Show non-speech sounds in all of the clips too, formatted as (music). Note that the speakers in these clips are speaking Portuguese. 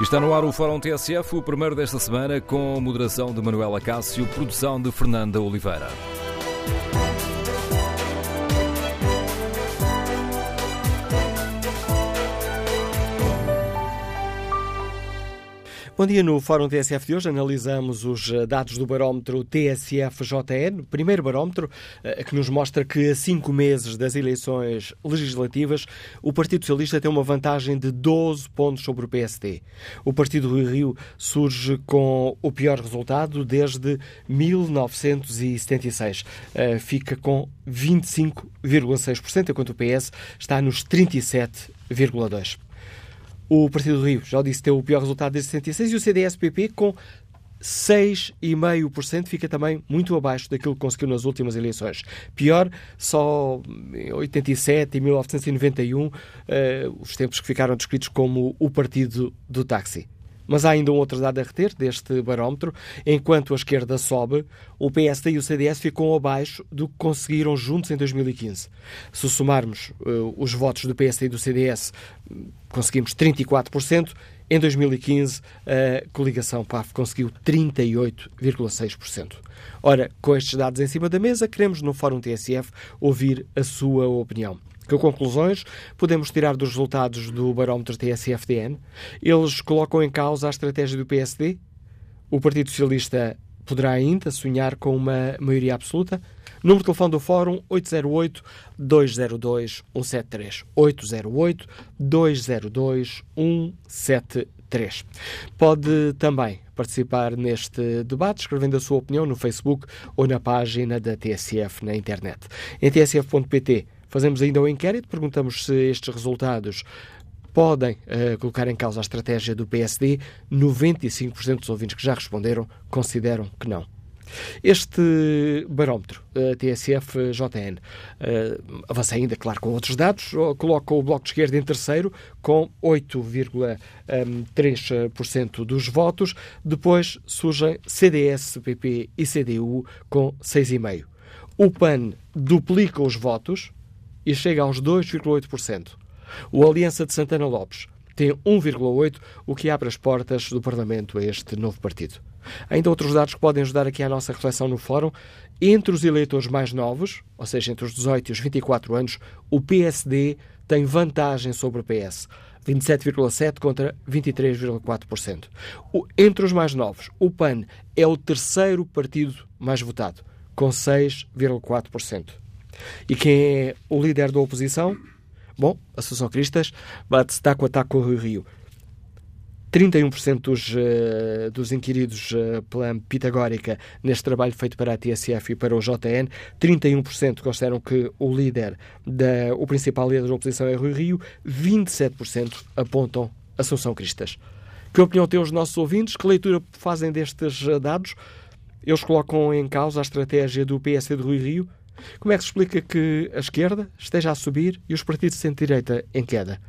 Está no ar o Fórum TSF, o primeiro desta semana, com moderação de Manuela Cássio, produção de Fernanda Oliveira. Bom dia, no Fórum TSF de hoje analisamos os eh, dados do barómetro TSF-JN, primeiro barómetro eh, que nos mostra que a cinco meses das eleições legislativas o Partido Socialista tem uma vantagem de 12 pontos sobre o PSD. O Partido do Rio surge com o pior resultado desde 1976. Eh, fica com 25,6%, enquanto o PS está nos 37,2%. O Partido do Rio, já disse, tem o pior resultado desde 66 e o CDS-PP com 6,5% fica também muito abaixo daquilo que conseguiu nas últimas eleições. Pior, só em 87 e 1991, uh, os tempos que ficaram descritos como o partido do táxi. Mas há ainda um outro dado a reter deste barómetro. Enquanto a esquerda sobe, o PSD e o CDS ficam abaixo do que conseguiram juntos em 2015. Se somarmos uh, os votos do PSD e do CDS, conseguimos 34%. Em 2015, a coligação PAF conseguiu 38,6%. Ora, com estes dados em cima da mesa, queremos no Fórum TSF ouvir a sua opinião. Que conclusões podemos tirar dos resultados do barómetro TSFDN? Eles colocam em causa a estratégia do PSD? O Partido Socialista poderá ainda sonhar com uma maioria absoluta? Número de telefone do Fórum 808-202-173. 808-202-173. Pode também participar neste debate escrevendo a sua opinião no Facebook ou na página da TSF na internet. Em tsf.pt Fazemos ainda um inquérito, perguntamos se estes resultados podem uh, colocar em causa a estratégia do PSD. 95% dos ouvintes que já responderam consideram que não. Este barómetro, uh, TSF-JN, uh, avança ainda, claro, com outros dados, coloca o Bloco de Esquerda em terceiro, com 8,3% dos votos. Depois surgem CDS, PP e CDU com 6,5%. O PAN duplica os votos, e chega aos 2,8%. O Aliança de Santana Lopes tem 1,8%, o que abre as portas do Parlamento a este novo partido. Ainda outros dados que podem ajudar aqui à nossa reflexão no Fórum. Entre os eleitores mais novos, ou seja, entre os 18 e os 24 anos, o PSD tem vantagem sobre o PS. 27,7% contra 23,4%. Entre os mais novos, o PAN é o terceiro partido mais votado, com 6,4%. E quem é o líder da oposição? Bom, a Associação Cristas bate-se taco a taco com o Rio Rio. 31% dos, uh, dos inquiridos uh, pela Pitagórica neste trabalho feito para a TSF e para o JN, 31% consideram que o líder, da, o principal líder da oposição é Rui Rio, 27% apontam Assunção Cristas. Que opinião têm os nossos ouvintes? Que leitura fazem destes eh, dados? Eles colocam em causa a estratégia do PSD de Rui Rio? Como é que se explica que a esquerda esteja a subir e os partidos de centro-direita em queda?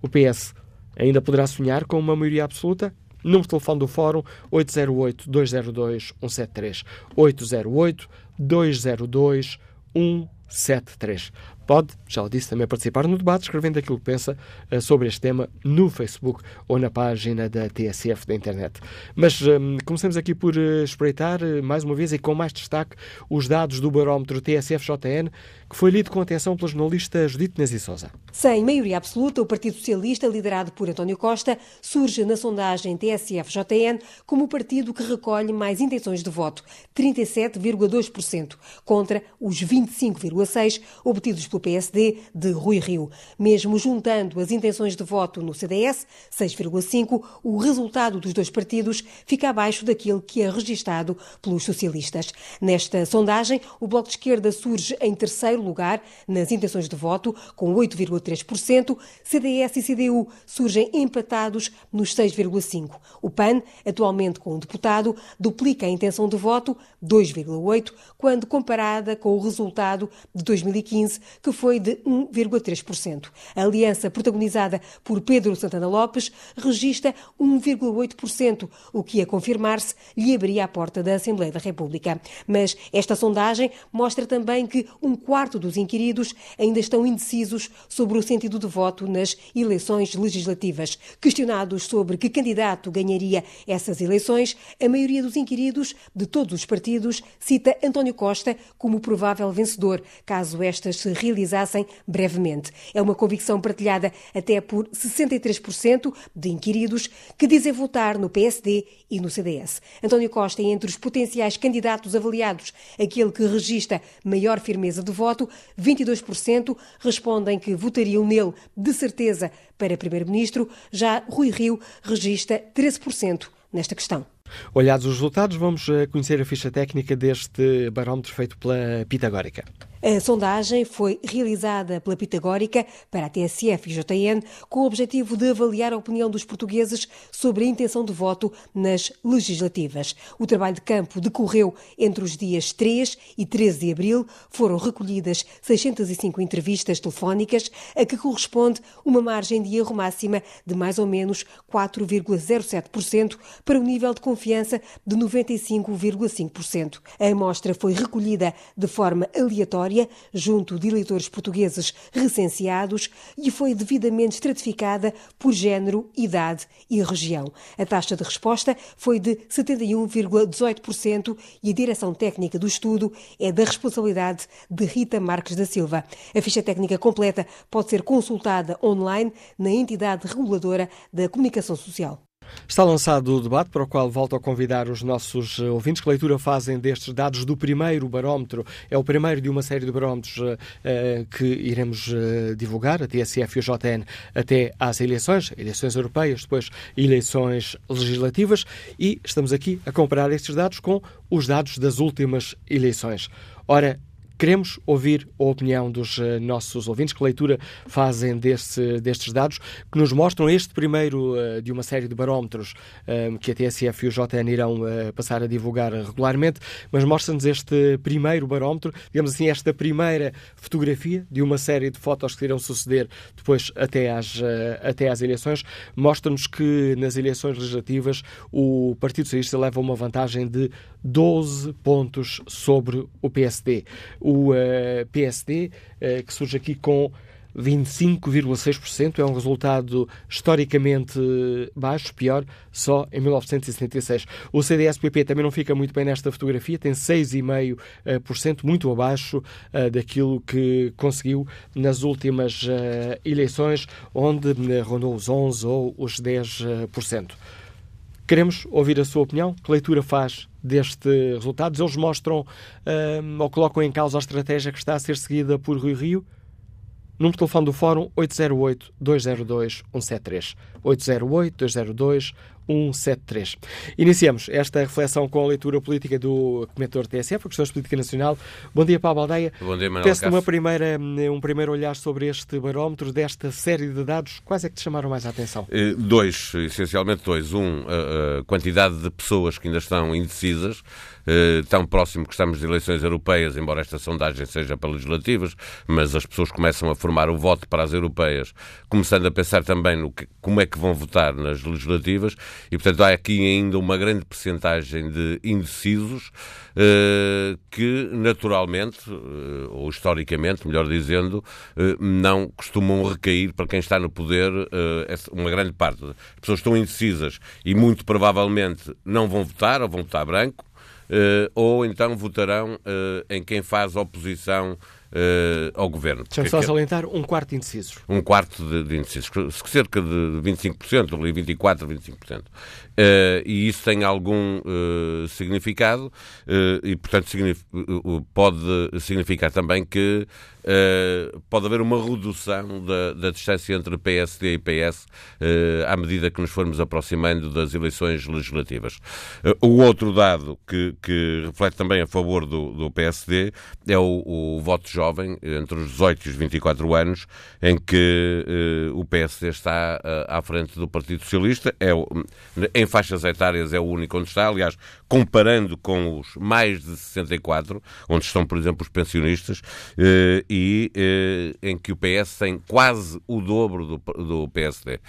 O PS ainda poderá sonhar com uma maioria absoluta? Número de telefone do Fórum 808-202-173. 808-202-173. Pode, já o disse, também participar no debate, escrevendo aquilo que pensa uh, sobre este tema no Facebook ou na página da TSF da internet. Mas um, comecemos aqui por uh, espreitar, uh, mais uma vez e com mais destaque, os dados do barómetro TSF-JN, que foi lido com atenção pela jornalista Judite Nezi Souza. Sem maioria absoluta, o Partido Socialista, liderado por António Costa, surge na sondagem TSF-JN como o partido que recolhe mais intenções de voto, 37,2%, contra os 25,6% obtidos pelo PSD de Rui Rio. Mesmo juntando as intenções de voto no CDS, 6,5, o resultado dos dois partidos fica abaixo daquilo que é registado pelos socialistas. Nesta sondagem, o Bloco de Esquerda surge em terceiro lugar nas intenções de voto, com 8,3%. CDS e CDU surgem empatados nos 6,5%. O PAN, atualmente com um deputado, duplica a intenção de voto, 2,8%, quando comparada com o resultado de 2015, que foi de 1,3%. A aliança protagonizada por Pedro Santana Lopes registra 1,8%, o que, a confirmar-se, lhe abria a porta da Assembleia da República. Mas esta sondagem mostra também que um quarto dos inquiridos ainda estão indecisos sobre o sentido de voto nas eleições legislativas. Questionados sobre que candidato ganharia essas eleições, a maioria dos inquiridos de todos os partidos cita António Costa como provável vencedor, caso estas se realizassem brevemente. É uma convicção partilhada até por 63% de inquiridos que dizem votar no PSD e no CDS. António Costa é entre os potenciais candidatos avaliados aquele que registra maior firmeza de voto. 22% respondem que votariam nele de certeza para primeiro-ministro. Já Rui Rio registra 13% nesta questão. Olhados os resultados, vamos eh, conhecer a ficha técnica deste barómetro feito pela Pitagórica. A sondagem foi realizada pela Pitagórica para a TSF e JN com o objetivo de avaliar a opinião dos portugueses sobre a intenção de voto nas legislativas. O trabalho de campo decorreu entre os dias 3 e 13 de abril. Foram recolhidas 605 entrevistas telefónicas, a que corresponde uma margem de erro máxima de mais ou menos 4,07% para o nível de confiança de 95,5%. A amostra foi recolhida de forma aleatória junto de eleitores portugueses recenseados e foi devidamente estratificada por género, idade e região. A taxa de resposta foi de 71,18% e a direção técnica do estudo é da responsabilidade de Rita Marques da Silva. A ficha técnica completa pode ser consultada online na entidade reguladora da comunicação social. Está lançado o debate para o qual volto a convidar os nossos eh, ouvintes. Que leitura fazem destes dados do primeiro barómetro? É o primeiro de uma série de barómetros uh, que iremos uh, divulgar, a TSF e o JN, até às eleições, eleições europeias, depois eleições legislativas, e estamos aqui a comparar estes dados com os dados das últimas eleições. Ora, Queremos ouvir a opinião dos uh, nossos ouvintes, que leitura fazem destes dados, que nos mostram este primeiro uh, de uma série de barómetros uh, que a TSF e o JN irão passar a divulgar regularmente, mas mostra-nos este primeiro barómetro, digamos assim, esta primeira fotografia de uma série de fotos que irão suceder depois até às, até às eleições, mostra-nos que nas eleições legislativas o Partido Socialista leva uma vantagem de 12 pontos sobre o PSD. O uh, eh, PSD, eh, que surge aqui com 25,6%, é um resultado historicamente baixo, pior só em 1976. O CDS-PP também não fica muito bem nesta fotografia, tem 6,5%, muito abaixo uh, daquilo que conseguiu nas últimas eleições, onde rondou os 11% ou os 10%. Queremos ouvir a sua opinião. Que leitura faz destes resultados? Eles mostram um, ou colocam em causa a estratégia que está a ser seguida por Rui Rio? Número de telefone do Fórum 808-202-173. 808-202-173. 173. Iniciamos esta reflexão com a leitura política do comentador TSF, Questões de Política Nacional. Bom dia, Paulo Baldeia. Bom dia, Manuel Peço uma primeira, um primeiro olhar sobre este barómetro, desta série de dados. Quais é que te chamaram mais a atenção? Eh, dois, essencialmente dois. Um, a quantidade de pessoas que ainda estão indecisas, eh, tão próximo que estamos de eleições europeias, embora esta sondagem seja para legislativas, mas as pessoas começam a formar o voto para as europeias, começando a pensar também no que, como é que vão votar nas legislativas e, portanto, há aqui ainda uma grande percentagem de indecisos eh, que, naturalmente, eh, ou historicamente, melhor dizendo, eh, não costumam recair para quem está no poder uma grande parte. As pessoas estão indecisas e, muito provavelmente, não vão votar ou vão votar branco. ou então votarão em quem faz oposição ao governo. Deixa-me só salientar um quarto indecisos. Um quarto de, de indecisos, cerca de 25%, ali 24%, 25%. Uh, e isso tem algum uh, significado uh, e, portanto, signif pode significar também que pode haver uma redução da, da, distância entre PSD e PS à medida que nos formos aproximando das eleições legislativas. o outro dado que, que, reflete também a favor do, do PSD é o, o voto jovem entre os 18 e os 24 anos, em que o PSD está à frente do Partido Socialista. É, em faixas etárias é o único onde está. Aliás, comparando com os mais de 64, onde estão, por exemplo, os pensionistas, uh, e em que o PS tem quase o dobro do, do PSD.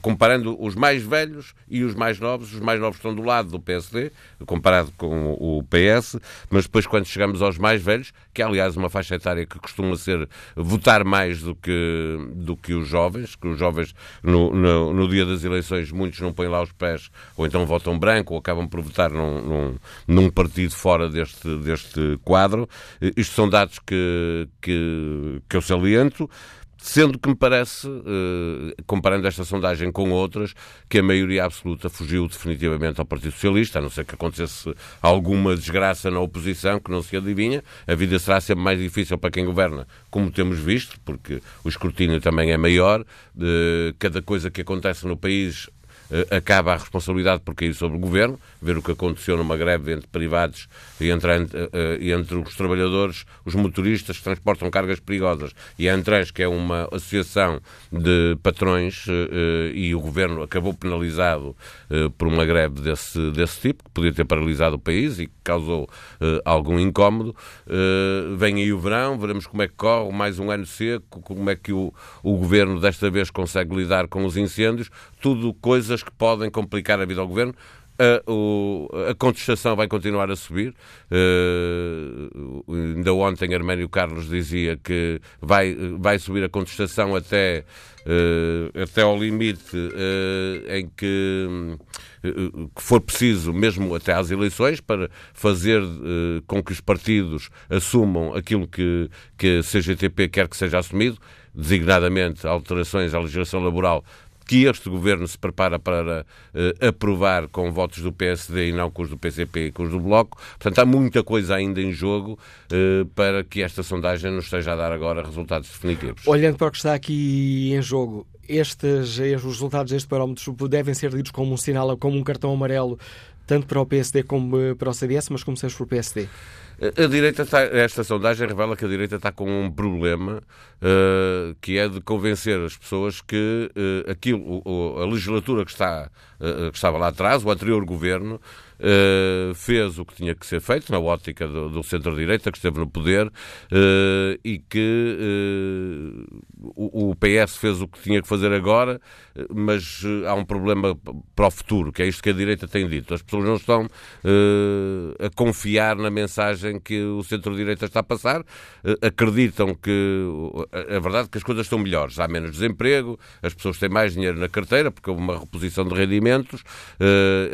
comparando os mais velhos e os mais novos, os mais novos estão do lado do PSD, comparado com o PS, mas depois quando chegamos aos mais velhos, que é aliás uma faixa etária que costuma ser votar mais do que, do que os jovens, que os jovens no, no, no dia das eleições muitos não põem lá os pés, ou então votam branco, ou acabam por votar num, num, num partido fora deste, deste quadro. Isto são dados que, que, que eu saliento. Sendo que me parece, eh, comparando esta sondagem com outras, que a maioria absoluta fugiu definitivamente ao Partido Socialista, a não ser que acontecesse alguma desgraça na oposição que não se adivinha. A vida será sempre mais difícil para quem governa, como temos visto, porque o escrutínio também é maior. Cada coisa que acontece no país eh, acaba a responsabilidade por cair sobre o governo, ver o que aconteceu numa greve entre privados e entre, eh, e entre os trabalhadores, os motoristas que transportam cargas perigosas, e a Antrans, que é uma associação de patrões, eh, e o governo acabou penalizado por uma greve desse, desse tipo, que podia ter paralisado o país e que causou algum incómodo. Vem aí o verão, veremos como é que corre, mais um ano seco, como é que o, o governo desta vez consegue lidar com os incêndios, tudo coisas que podem complicar a vida ao governo. A, a, contestação vai continuar a subir. Uh, ainda ontem Arménio Carlos dizia que vai, vai subir a contestação até, uh, até ao limite uh, em que, que for preciso, mesmo até às eleições, para fazer com que os partidos assumam aquilo que, que a CGTP quer que seja assumido, designadamente alterações à legislação laboral que este governo se prepara para uh, aprovar com votos do PSD e não com os do PCP e com os do Bloco. Portanto, há muita coisa ainda em jogo uh, para que esta sondagem nos esteja a dar agora resultados definitivos. Olhando para o que está aqui em jogo, estes, os resultados deste barómetro devem ser lidos como um sinal, como um cartão amarelo, tanto para o PSD como eh, para o CDS, mas começamos por PSD. A direita está, esta sondagem revela que a direita está com um problema uh, que é de convencer as pessoas que uh, aquilo, o, a legislatura que, está, uh, que estava lá atrás, o anterior governo, uh, fez o que tinha que ser feito na ótica do, do centro-direita que esteve no poder uh, e que uh, o, o, PS fez o que tinha que fazer agora, mas há um problema para o futuro, que é isto que a direita tem dito. As pessoas não estão a confiar na mensagem que o centro-direita está a passar, acreditam que a verdade é que as coisas estão melhores, há menos desemprego, as pessoas têm mais dinheiro na carteira porque houve uma reposição de rendimentos,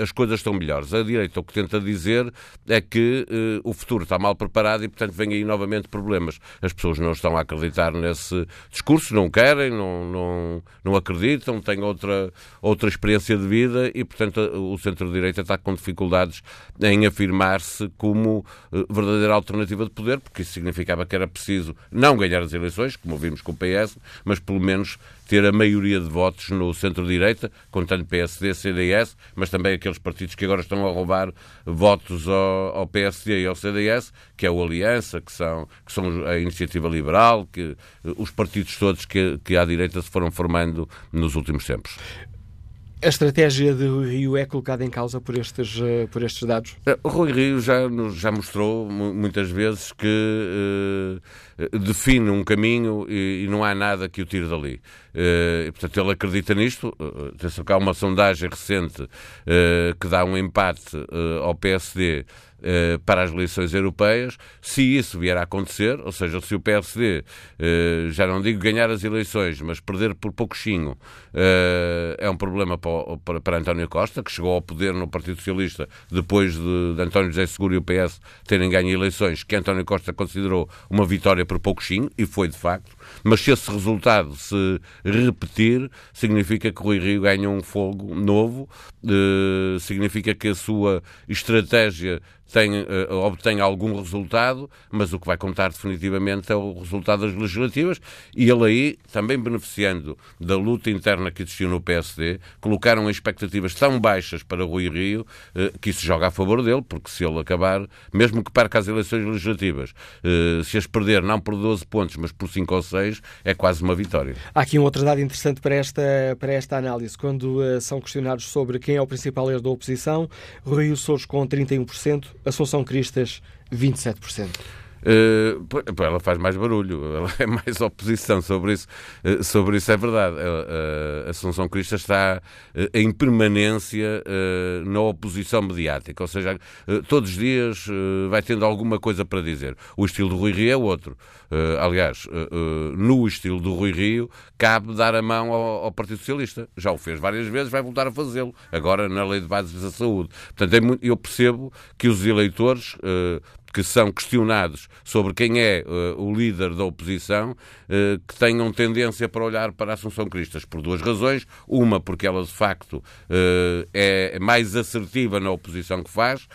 as coisas estão melhores. A direita o que tenta dizer é que uh, o futuro está mal preparado e, portanto, vem aí novamente problemas. As pessoas não estão a acreditar nesse discurso, não querem, não, não, não acreditam, têm outra, outra experiência de vida e, portanto, o centro-direita está com dificuldades em afirmar-se como uh, verdadeira alternativa de poder, porque isso significava que era preciso não ganhar as eleições, como vimos com o PS, mas pelo menos ter a maioria de votos no centro-direita, contando PSD, CDS, mas também aqueles partidos que agora estão a roubar votos ao, ao PSD e ao CDS, que é o Aliança, que são, que são a Iniciativa Liberal, que os partidos todos que, que à direita se foram formando nos últimos tempos. A estratégia de Rio é colocada em causa por estes, eh, por estes dados? Eh, o Rui Rio já, já mostrou muitas vezes que uh, define um caminho e, e, não há nada que o tire dali. Uh, portanto, ele acredita nisto. Uh, há uma sondagem recente que dá um empate ao PSD eh, para as eleições europeias, se isso vier a acontecer, ou seja, se o PSD, eh, já não digo ganhar as eleições, mas perder por pouquinho, eh, é um problema para, para, para, António Costa, que chegou ao poder no Partido Socialista depois de, de António José Seguro e o PS terem ganho eleições, que António Costa considerou uma vitória por pouquinho, e foi de facto, mas se esse resultado se repetir, significa que Rui Rio ganha um fogo novo, significa que a sua estratégia tem, uh, obtém algum resultado, mas o que vai contar definitivamente é o resultado das legislativas e ele aí, também beneficiando da luta interna que existiu no PSD, colocaram expectativas tão baixas para Rui Rio uh, que isso joga a favor dele, porque se ele acabar, mesmo que perca as eleições legislativas, uh, se as perder não por 12 pontos, mas por 5 ou 6, é quase uma vitória. Há aqui um outro dado interessante para esta, para esta análise. Quando são questionados sobre quem é o principal erro da oposição, Rui Rio Souros com 31%, Assunção Cristas, 27%. Uh, ela faz mais barulho, ela é mais (laughs) oposição sobre isso. Uh, sobre isso é verdade. Uh, a Assunção Crista está em permanência na oposição mediática, ou seja, todos os dias vai tendo alguma coisa para dizer. O estilo do Rui Rio é outro. aliás, no estilo do Rui Rio, cabe dar a mão ao, ao, Partido Socialista. Já o fez várias vezes, vai voltar a fazê-lo, agora na Lei de Bases da Saúde. Portanto, é eu percebo que os eleitores que são questionados sobre quem é uh, o líder da oposição, uh, que tenham tendência para olhar para a Assunção Cristas por duas razões. Uma, porque ela de facto uh, é mais assertiva na oposição que faz.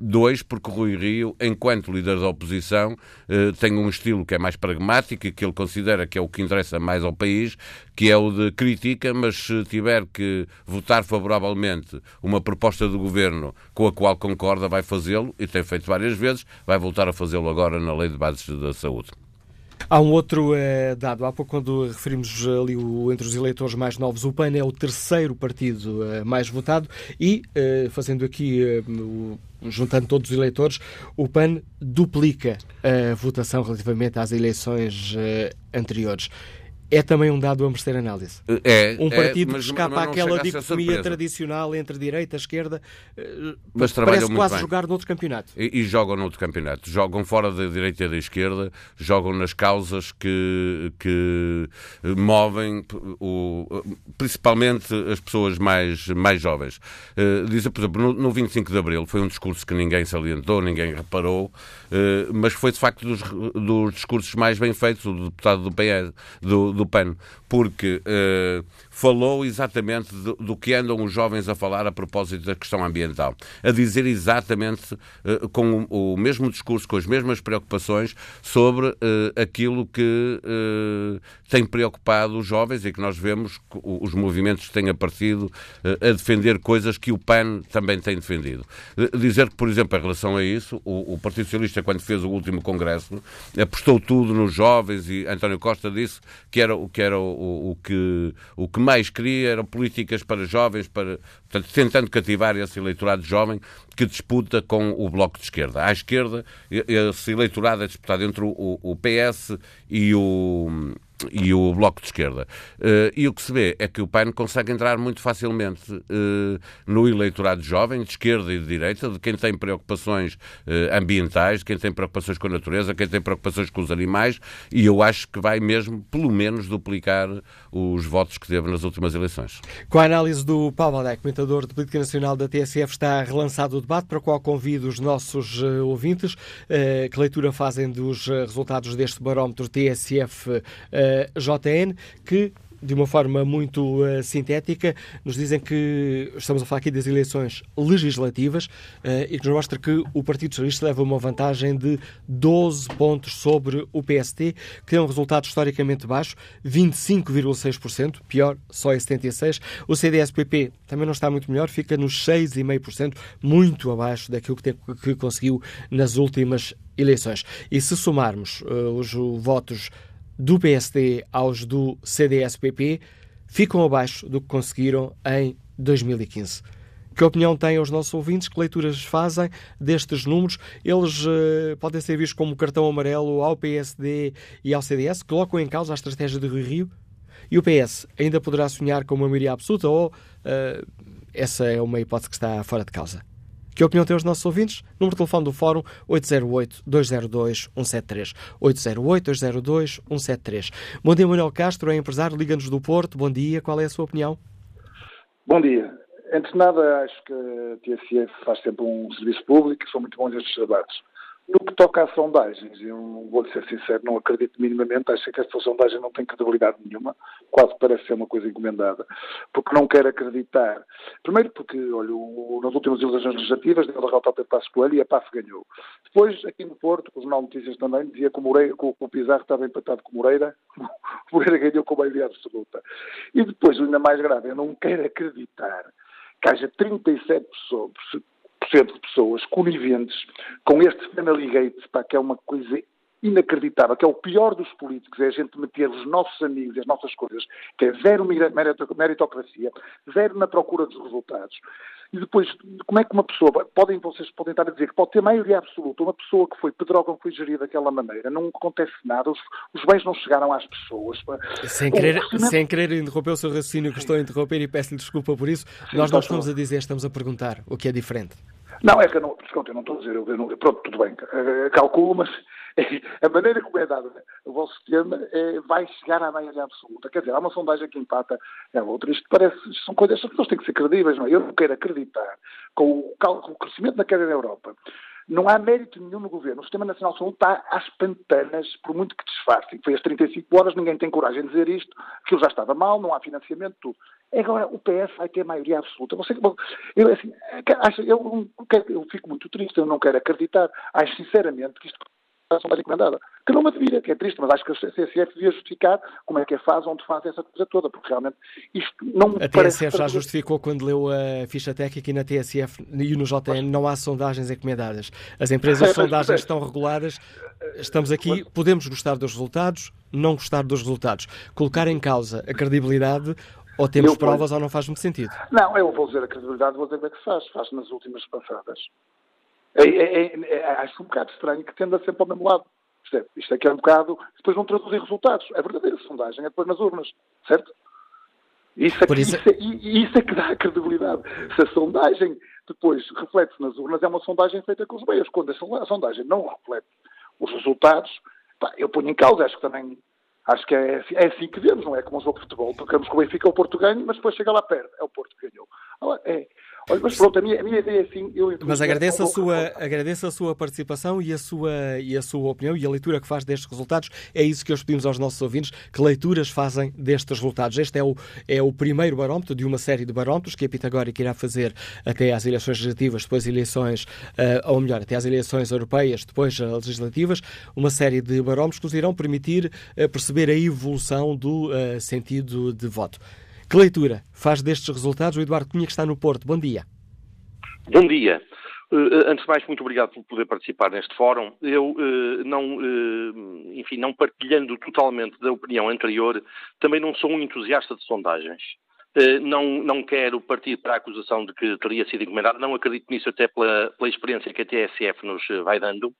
dois, porque Rui Rio, enquanto líder da oposição, tem um estilo que é mais pragmático e que ele considera que é o que interessa mais ao país, que é o de crítica, mas se tiver que votar favoravelmente uma proposta do governo com a qual concorda, vai fazê-lo e tem feito várias vezes vai voltar a fazê-lo agora na Lei de Bases da Saúde. Há um outro eh, dado. Há pouco, quando referimos ali o, entre os eleitores mais novos, o PAN é o terceiro partido eh, mais votado e, eh, fazendo aqui, o, juntando todos os eleitores, o PAN duplica a votação relativamente às eleições anteriores é também um dado a merecer análise. É, um partido é, mas, que escapa àquela dicotomia tradicional entre direita e esquerda, eh, mas parece quase bem. jogar noutro campeonato. E, e, jogam noutro campeonato. Jogam fora da direita e da esquerda, jogam nas causas que, que movem o, principalmente as pessoas mais, mais jovens. Uh, diz, por exemplo, no, no 25 de Abril foi um discurso que ninguém salientou, ninguém reparou, uh, mas foi de facto dos, dos discursos mais bem feitos, o deputado do PS, do, do PAN, porque uh, falou exatamente do, do, que andam os jovens a falar a propósito da questão ambiental. A dizer exatamente uh, com o, o, mesmo discurso, com as mesmas preocupações sobre uh, aquilo que tem preocupado os jovens e que nós vemos os movimentos que têm aparecido a defender coisas que o PAN também tem defendido. Dizer que, por exemplo, em relação a isso, o, o Partido Socialista, quando fez o último congresso, apostou tudo nos jovens e António Costa disse que era, que era o, o, que, o que mais queria eram políticas para jovens, para, portanto, tentando cativar esse eleitorado jovem que disputa com o Bloco de Esquerda. À esquerda, esse eleitorado é disputado entre o, o PS e o, e o Bloco de Esquerda. Uh, e o que se vê é que o PAN consegue entrar muito facilmente uh, no eleitorado jovem, de esquerda e de direita, de quem tem preocupações uh, ambientais, quem tem preocupações com a natureza, quem tem preocupações com os animais, e eu acho que vai mesmo, pelo menos, duplicar os votos que teve nas últimas eleições. Com a análise do Paulo Valdec, comentador de política nacional da TSF, está relançado o debate, para o qual convido os nossos ouvintes. que leitura fazem dos resultados deste barómetro TSF JN, que de uma forma muito uh, sintética, nos dizem que estamos a falar aqui das eleições legislativas uh, e que nos mostra que o Partido Socialista leva uma vantagem de 12 pontos sobre o PST, que tem um resultado historicamente baixo, 25,6%, pior, só em 76%. O CDS-PP também não está muito melhor, fica nos 6,5%, muito abaixo daquilo que, tem, que conseguiu nas últimas eleições. E se somarmos uh, os votos do PSD aos do CDS-PP ficam abaixo do que conseguiram em 2015. Que opinião têm os nossos ouvintes? Que leituras fazem destes números? Eles uh, podem ser vistos como cartão amarelo ao PSD e ao CDS? Colocam em causa a estratégia de Rio Rio? E o PS ainda poderá sonhar com uma maioria absoluta ou uh, essa é uma hipótese que está fora de causa? Que opinião têm os nossos ouvintes? Número de telefone do Fórum 808-202-173. 808-202-173. Bom dia, Manuel Castro, é empresário, Liga-nos do Porto. Bom dia, qual é a sua opinião? Bom dia. Antes de nada, acho que a TSF faz sempre um serviço público são muito bons estes debates. No que toca a sondagens, eu vou ser sincero, não acredito minimamente, acho que esta sondagem não tem credibilidade nenhuma, quase parece ser uma coisa encomendada, porque não quero acreditar. Primeiro porque, olha, nas últimas eleições legislativas deu derrota ao Pedro Passos Coelho e a PAF ganhou. Depois, aqui no Porto, o Jornal Notícias também dizia que o, Moreira, que o Pizarro estava empatado com o Moreira, (laughs) o Moreira ganhou com maioria absoluta. E depois, ainda mais grave, eu não quero acreditar que haja 37 pessoas de pessoas coniventes com este Family Gate, pá, que é uma coisa inacreditável, que é o pior dos políticos, é a gente meter os nossos amigos e as nossas coisas, que é zero meritocracia, zero na procura dos resultados. E depois, como é que uma pessoa, podem, vocês podem estar a dizer que pode ter maioria absoluta, uma pessoa que foi pedrógão, foi gerida daquela maneira, não acontece nada, os, os bens não chegaram às pessoas. Sem querer, sem querer interromper o seu raciocínio que estou a interromper e peço-lhe desculpa por isso, Sim, nós não estamos a dizer, estamos a perguntar o que é diferente. Não, é que eu não, eu não estou a dizer, eu, eu pronto, tudo bem, uh, calculo, mas (laughs) a maneira como é dada o vosso tema é, vai chegar à maioria absoluta. Quer dizer, há uma sondagem que empata a outra. Isto parece, são coisas, as pessoas têm que ser credíveis, não é? Eu não quero acreditar com o, com o crescimento da queda da Europa. Não há mérito nenhum no governo. O Sistema Nacional de Saúde está às pantanas, por muito que disfarce. Foi às 35 horas, ninguém tem coragem de dizer isto, aquilo já estava mal, não há financiamento, tudo. Agora, o PS vai ter maioria absoluta. Você, eu, assim, eu, eu, fico muito triste, eu não quero acreditar. Acho sinceramente que isto a sondagem encomendada. Que não me admira, que é triste, mas acho que a CSF devia justificar como é que é faz, onde faz essa coisa toda, porque realmente isto não me A TSF já justificou quando leu a ficha técnica e na TSF e no JN não há sondagens encomendadas. As empresas de sondagens estão reguladas, estamos aqui, podemos gostar dos resultados, não gostar dos resultados. Colocar em causa a credibilidade ou temos eu, provas ou não faz muito sentido? Não, eu vou dizer a credibilidade, vou dizer como é que se faz. Faz nas últimas passadas. É, é, é, é, acho um bocado estranho que tenda sempre ao mesmo lado. Isto é que é um bocado. Depois não traduzem resultados. A verdadeira sondagem é depois nas urnas, certo? Isso é, que, isso... Isso, é, isso é que dá a credibilidade. Se a sondagem depois reflete-se nas urnas, é uma sondagem feita com os meios. Quando a sondagem não reflete os resultados, pá, eu ponho em causa, acho que também acho que é, assim, é assim que vemos, não é como um jogo de futebol. Tocamos com o Benfica, o Porto ganha, mas depois chega lá perto, é o Porto que ganhou. É, Olha, mas pronto, a minha, a minha ideia é assim. Eu, mas agradeço a, sua, agradeço a sua participação e a sua, e a sua opinião e a leitura que faz destes resultados. É isso que hoje pedimos aos nossos ouvintes: que leituras fazem destes resultados. Este é o, é o primeiro barómetro de uma série de barómetros que a Pitagórica irá fazer até às eleições legislativas, depois eleições, uh, ou melhor, até às eleições europeias, depois legislativas. Uma série de barómetros que nos irão permitir uh, perceber a evolução do uh, sentido de voto. Que leitura faz destes resultados o Eduardo Cunha, que está no Porto? Bom dia. Bom dia. Uh, antes de mais, muito obrigado por poder participar neste fórum. Eu, uh, não, enfim, não partilhando totalmente da opinião anterior, também não sou um entusiasta de sondagens. Não, não quero partir para a acusação de que teria sido encomendado, não acredito nisso até pela, pela experiência que a TSF nos vai dando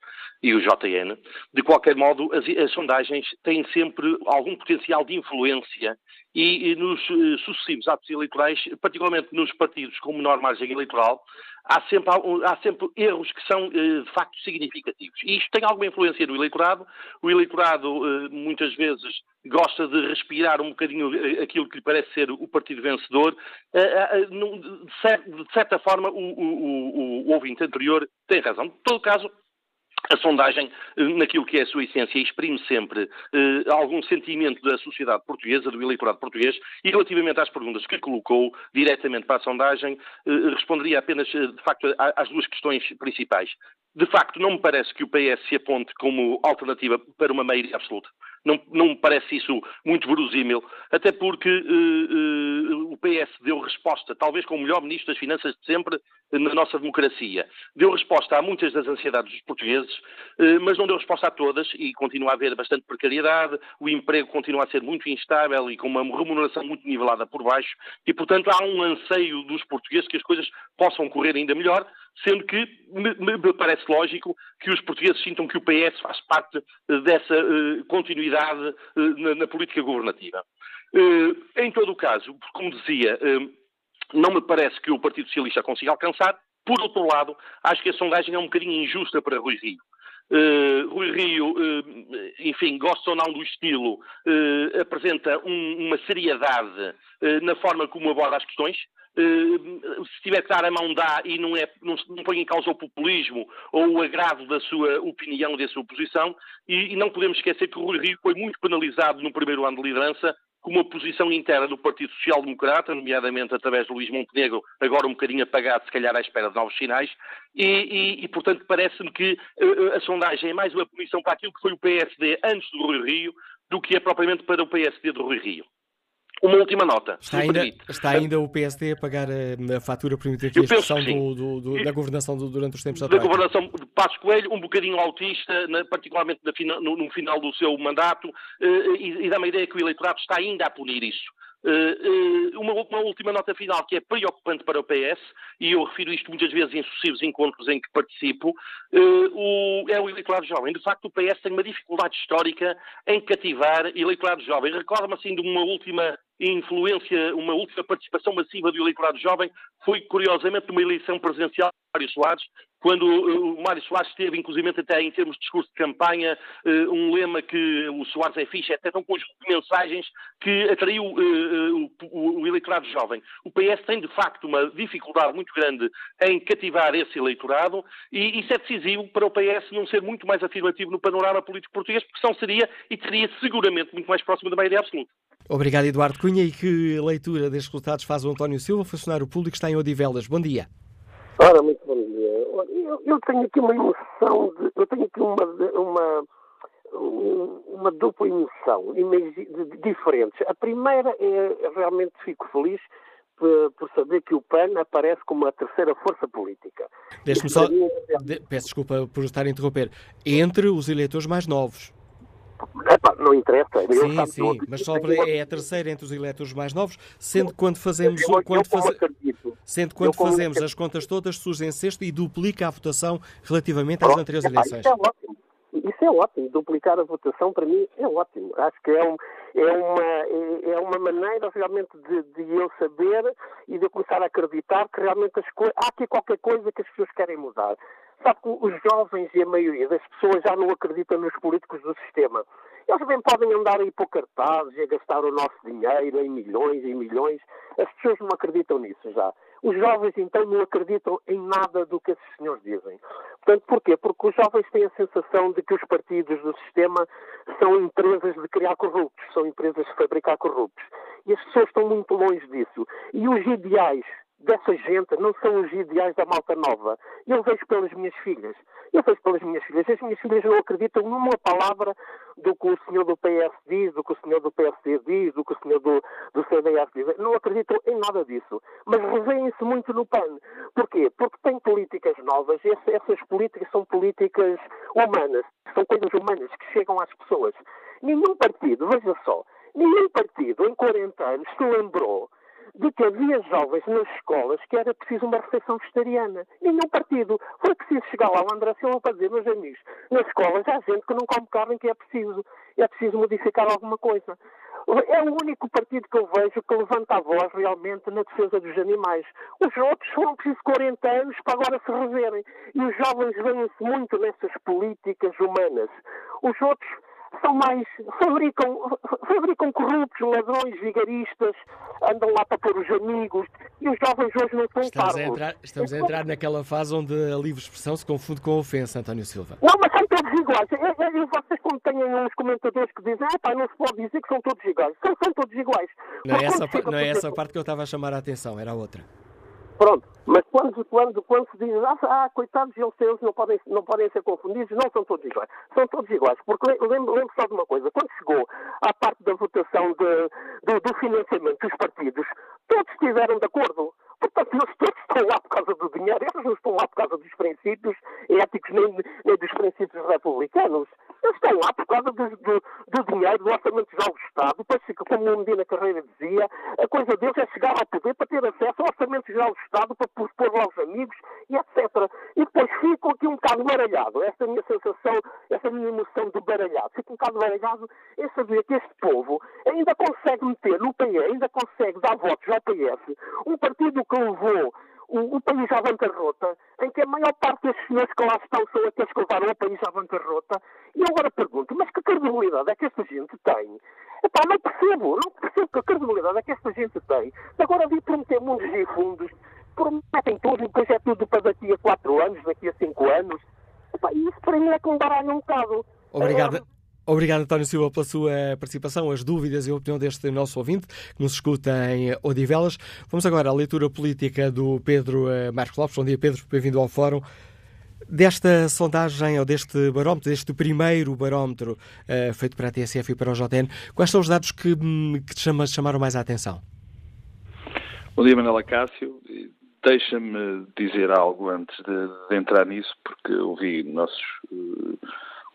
e o JN. De qualquer modo, as, as sondagens têm sempre algum potencial de influência e, e nos uh, sucessivos atos eleitorais, particularmente nos partidos com menor margem eleitoral, há sempre, há sempre erros que são uh, de facto significativos. E isto tem alguma influência no eleitorado. O eleitorado uh, muitas vezes gosta de respirar um bocadinho aquilo que lhe parece ser o partido vencedor. De certa forma, o, o, o, o ouvinte anterior tem razão. De todo caso, a sondagem, eh, naquilo que é a sua essência, exprime sempre eh, algum sentimento da sociedade portuguesa, do eleitorado português, e relativamente às perguntas que colocou diretamente para a sondagem, eh, responderia apenas, eh, de facto, às duas questões principais. De facto, não me parece que o PS se aponte como alternativa para uma maioria absoluta. Não, não me parece isso muito verosímil, até porque uh, o PS deu resposta, talvez com o melhor Ministro das Finanças de sempre na nossa democracia. Deu resposta a muitas das ansiedades dos portugueses, uh, mas não deu resposta a todas e continua a haver bastante precariedade, o emprego continua a ser muito instável e com uma remuneração muito nivelada por baixo e, portanto, há um anseio dos portugueses que as coisas possam correr ainda melhor, sendo que me, me parece lógico que os portugueses sintam que o PS faz parte dessa continuidade eh, na, na política governativa. Eh, em todo o caso, como dizia, eh, não me parece que o Partido Socialista consiga alcançar. Por outro lado, acho que a sondagem é um bocadinho injusta para Rui Rio. Uh, Rui Rio, uh, enfim, gosta ou não do estilo, uh, apresenta um, uma seriedade na forma como aborda as questões. se tiver que dar a mão, dá e não, é, não, não, põe em causa o populismo ou o agrado da sua opinião, da sua posição. E, e não podemos esquecer que o Rui Rio foi muito penalizado no primeiro ano de liderança com uma posição interna do Partido Social Democrata, nomeadamente através de Luís Montenegro, agora um bocadinho apagado, se calhar à espera de novos sinais, e, e, e portanto parece-me que uh, a sondagem é mais uma punição para aquilo que foi o PSD antes do Rui Rio do que é propriamente para o PSD do Rui Rio. Uma última nota. Está, ainda, está ainda, o PSD a pagar a, a fatura, permitir aqui a expressão do, do, do, da governação durante os tempos da Da governação de Passos Coelho, um bocadinho autista, na, particularmente na, no, no, final do seu mandato, eh, e, e dá-me a ideia que o eleitorado está ainda a punir isso. Uh, uh, uma, uma, última nota final que é preocupante para o PS, e eu refiro isto muitas vezes em sucessivos encontros em que participo, o, é o eleitorado jovem. De facto, o PS tem uma dificuldade histórica em cativar eleitorado jovem. Recordo-me assim de uma última influência, uma última participação massiva do eleitorado jovem foi, curiosamente, numa eleição presidencial de Mário Soares, quando o Mário Soares teve, inclusive, até em termos de discurso de campanha, eh, um lema que o Soares é fixe, etc., um conjunto de mensagens que atraiu eh, eh, o eleitorado jovem. O PS tem, de facto, uma dificuldade muito grande em cativar esse eleitorado e isso é decisivo para o PS não ser muito mais afirmativo no panorama político português, porque senão seria e teria seguramente muito mais próximo da maioria absoluta. Obrigado, Eduardo Cunha. E que leitura destes resultados faz o António Silva, funcionário público que está em Odivelas? Bom dia. Ora, muito bom dia. Eu, eu tenho aqui uma emoção, de, eu tenho aqui uma, uma, uma dupla emoção, diferentes. A primeira é, realmente fico feliz por, saber que o PAN aparece como a terceira força política. Deixe-me só, de, peço desculpa por estar a interromper, entre os eleitores mais novos. Epá, não interessa. Sim, sim, mas só é a terceira entre os eleitores mais novos, sendo que quando fazemos, eu, quando eu faz... sendo quando fazemos as contas todas, surge em sexto e duplica a votação relativamente às anteriores eleições. Isso é ótimo. Isso é ótimo. Duplicar a votação, para mim, é ótimo. Acho que é, um, é, uma, é, é uma maneira realmente de, de, eu saber e de eu começar a acreditar que realmente as há aqui qualquer coisa que as pessoas querem mudar. Sabe que os jovens e a maioria das pessoas já não acreditam nos políticos do sistema. Eles bem podem andar aí por cartazes e a gastar o nosso dinheiro em milhões e milhões. As pessoas não acreditam nisso já. Os jovens, então, não acreditam em nada do que esses senhores dizem. Portanto, porquê? Porque os jovens têm a sensação de que os partidos do sistema são empresas de criar corruptos, são empresas de fabricar corruptos. E as pessoas estão muito longe disso. E os ideais dessa gente não são os ideais da malta nova. Eu vejo pelas minhas filhas. Eu vejo pelas minhas filhas. As minhas filhas não acreditam numa palavra do que o senhor do PS diz, do que o senhor do PSD diz, do que o senhor do, do CDS diz. Não acreditam em nada disso. Mas revêem-se muito no PAN. Porquê? Porque tem políticas novas. Essas políticas são políticas humanas. São coisas humanas que chegam às pessoas. Nenhum partido, veja só, nenhum partido em 40 anos se lembrou de que havia jovens nas escolas que era preciso uma refeição vegetariana. Nenhum partido. Foi preciso chegar lá o André Silva para dizer, meus amigos, nas escolas há gente que não come carne que é preciso. É preciso modificar alguma coisa. É o único partido que eu vejo que levanta a voz realmente na defesa dos animais. Os outros foram preciso 40 anos para agora se reverem. E os jovens veem-se muito nessas políticas humanas. Os outros são mais. fabricam, fabricam corruptos, ladrões, vigaristas, andam lá para pôr os amigos e os jovens hoje não são estamos A entrar, estamos a entrar naquela fase onde a livre expressão se confunde com a ofensa, António Silva. Não, mas são todos iguais. E, e vocês, como têm uns comentadores que dizem, ah, pá, não se pode dizer que são todos iguais. São, são todos iguais. Não é essa, não é essa a parte que eu estava a chamar a atenção, era a outra. Pronto, mas quando, quando, quando se diz, ah, ah coitados, eles, eles não, podem, não podem ser confundidos, não são todos iguais. São todos iguais. Porque lembro, lembro só de uma coisa, quando chegou à parte da votação de, do, do financiamento dos partidos, todos estiveram de acordo. Portanto, eles todos estão lá por causa do dinheiro, eles não estão lá por causa dos princípios éticos nem, nem dos princípios republicanos. Eles estão lá por causa do, do, do dinheiro, do orçamento geral do Estado. Depois como o Medina Carreira dizia, a coisa deles é chegar ao poder para ter acesso ao orçamento geral do Estado, para pôr lá os amigos e etc. E depois fico aqui um bocado baralhado. Esta é a minha sensação, esta é minha emoção de baralhado. Fico um bocado baralhado em saber que este povo ainda consegue meter no PS, ainda consegue dar votos ao PS, um partido que levou o, o, país à bancarrota, em que a maior parte desses senhores que lá estão são aqueles que levaram o país à bancarrota. E eu agora pergunto, mas que credibilidade é que esta gente tem? Epá, não percebo, não percebo que credibilidade é que esta gente tem. Agora vi prometer mundos e fundos, prometem tudo e depois é tudo para daqui a 4 anos, daqui a 5 anos. Epá, isso para mim é que me baralha um bocado. Obrigado. Obrigado, António Silva, pela sua participação, as dúvidas e a opinião deste nosso ouvinte, que nos escuta em Odivelas. Vamos agora à leitura política do Pedro eh, Marcos Lopes. Bom dia, Pedro, bem-vindo ao Fórum. Desta sondagem, ou deste barómetro, deste primeiro barómetro uh, feito para a TSF e para o JN, quais são os dados que, hum, que te chamaram mais a atenção? Bom dia, Manela Cássio. Deixa-me dizer algo antes de, de, entrar nisso, porque ouvi nossos uh,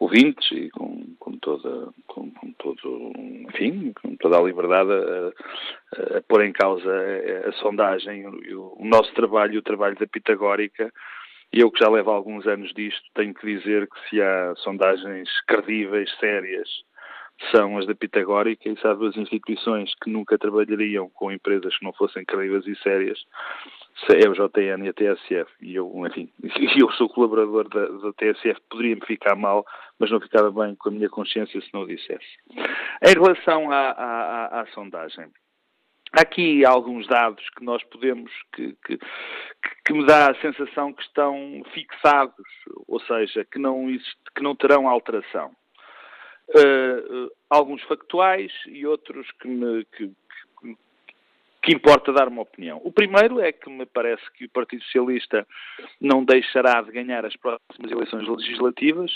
ouvintes e com, com toda, com, com, todo, enfim, com toda a liberdade a, a, pôr em causa a, a sondagem, o, o, nosso trabalho, o trabalho da Pitagórica. E eu que já levo alguns anos disto, tenho que dizer que se há sondagens credíveis, sérias, são as da Pitagórica e há duas instituições que nunca trabalhariam com empresas que não fossem credíveis e sérias, é o JN e a TSF. E eu, enfim, (laughs) eu sou colaborador da, da TSF, poderia-me ficar mal, mas não ficava bem com a minha consciência se não o dissesse. Em relação à, à, à sondagem, Há aqui alguns dados que nós podemos, que, que, que, me dá a sensação que estão fixados, ou seja, que não, existe, que não terão alteração. Uh, alguns factuais e outros que, me, que, que importa dar uma opinião. O primeiro é que me parece que o Partido Socialista não deixará de ganhar as próximas eleições legislativas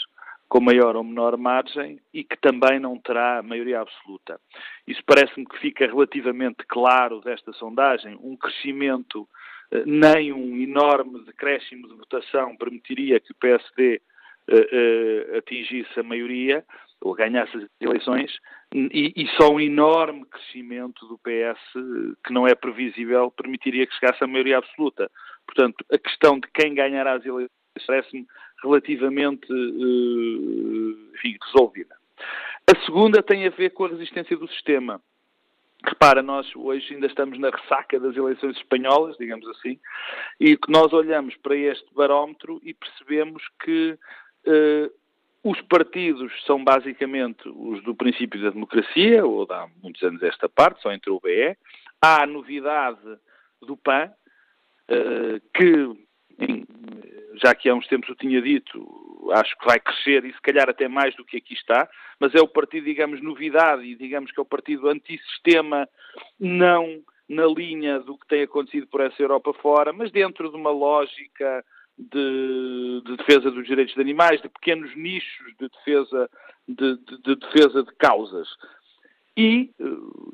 com maior ou menor margem e que também não terá maioria absoluta. Isso parece-me que fica relativamente claro desta sondagem. Um crescimento, eh, nem um enorme decréscimo de votação permitiria que o PSD uh, uh, atingisse a maioria ou ganhasse as eleições, e, e, só um enorme crescimento do PS, que não é previsível, permitiria que chegasse à maioria absoluta. Portanto, a questão de quem ganhará as eleições parece-me relativamente uh, enfim, resolvida. A segunda tem a ver com a resistência do sistema. Repara, nós hoje ainda estamos na ressaca das eleições espanholas, digamos assim, e nós olhamos para este barómetro e percebemos que uh, os partidos são basicamente os do princípio da democracia, ou há muitos anos esta parte, só entre o BE. Há a novidade do PAN, uh, que já que há uns tempos eu tinha dito, acho que vai crescer e se calhar até mais do que aqui está, mas é o partido, digamos, novidade e digamos que é o partido antissistema, não na linha do que tem acontecido por essa Europa fora, mas dentro de uma lógica de, de defesa dos direitos de animais, de pequenos nichos de defesa de, de, de defesa de causas. E, eh,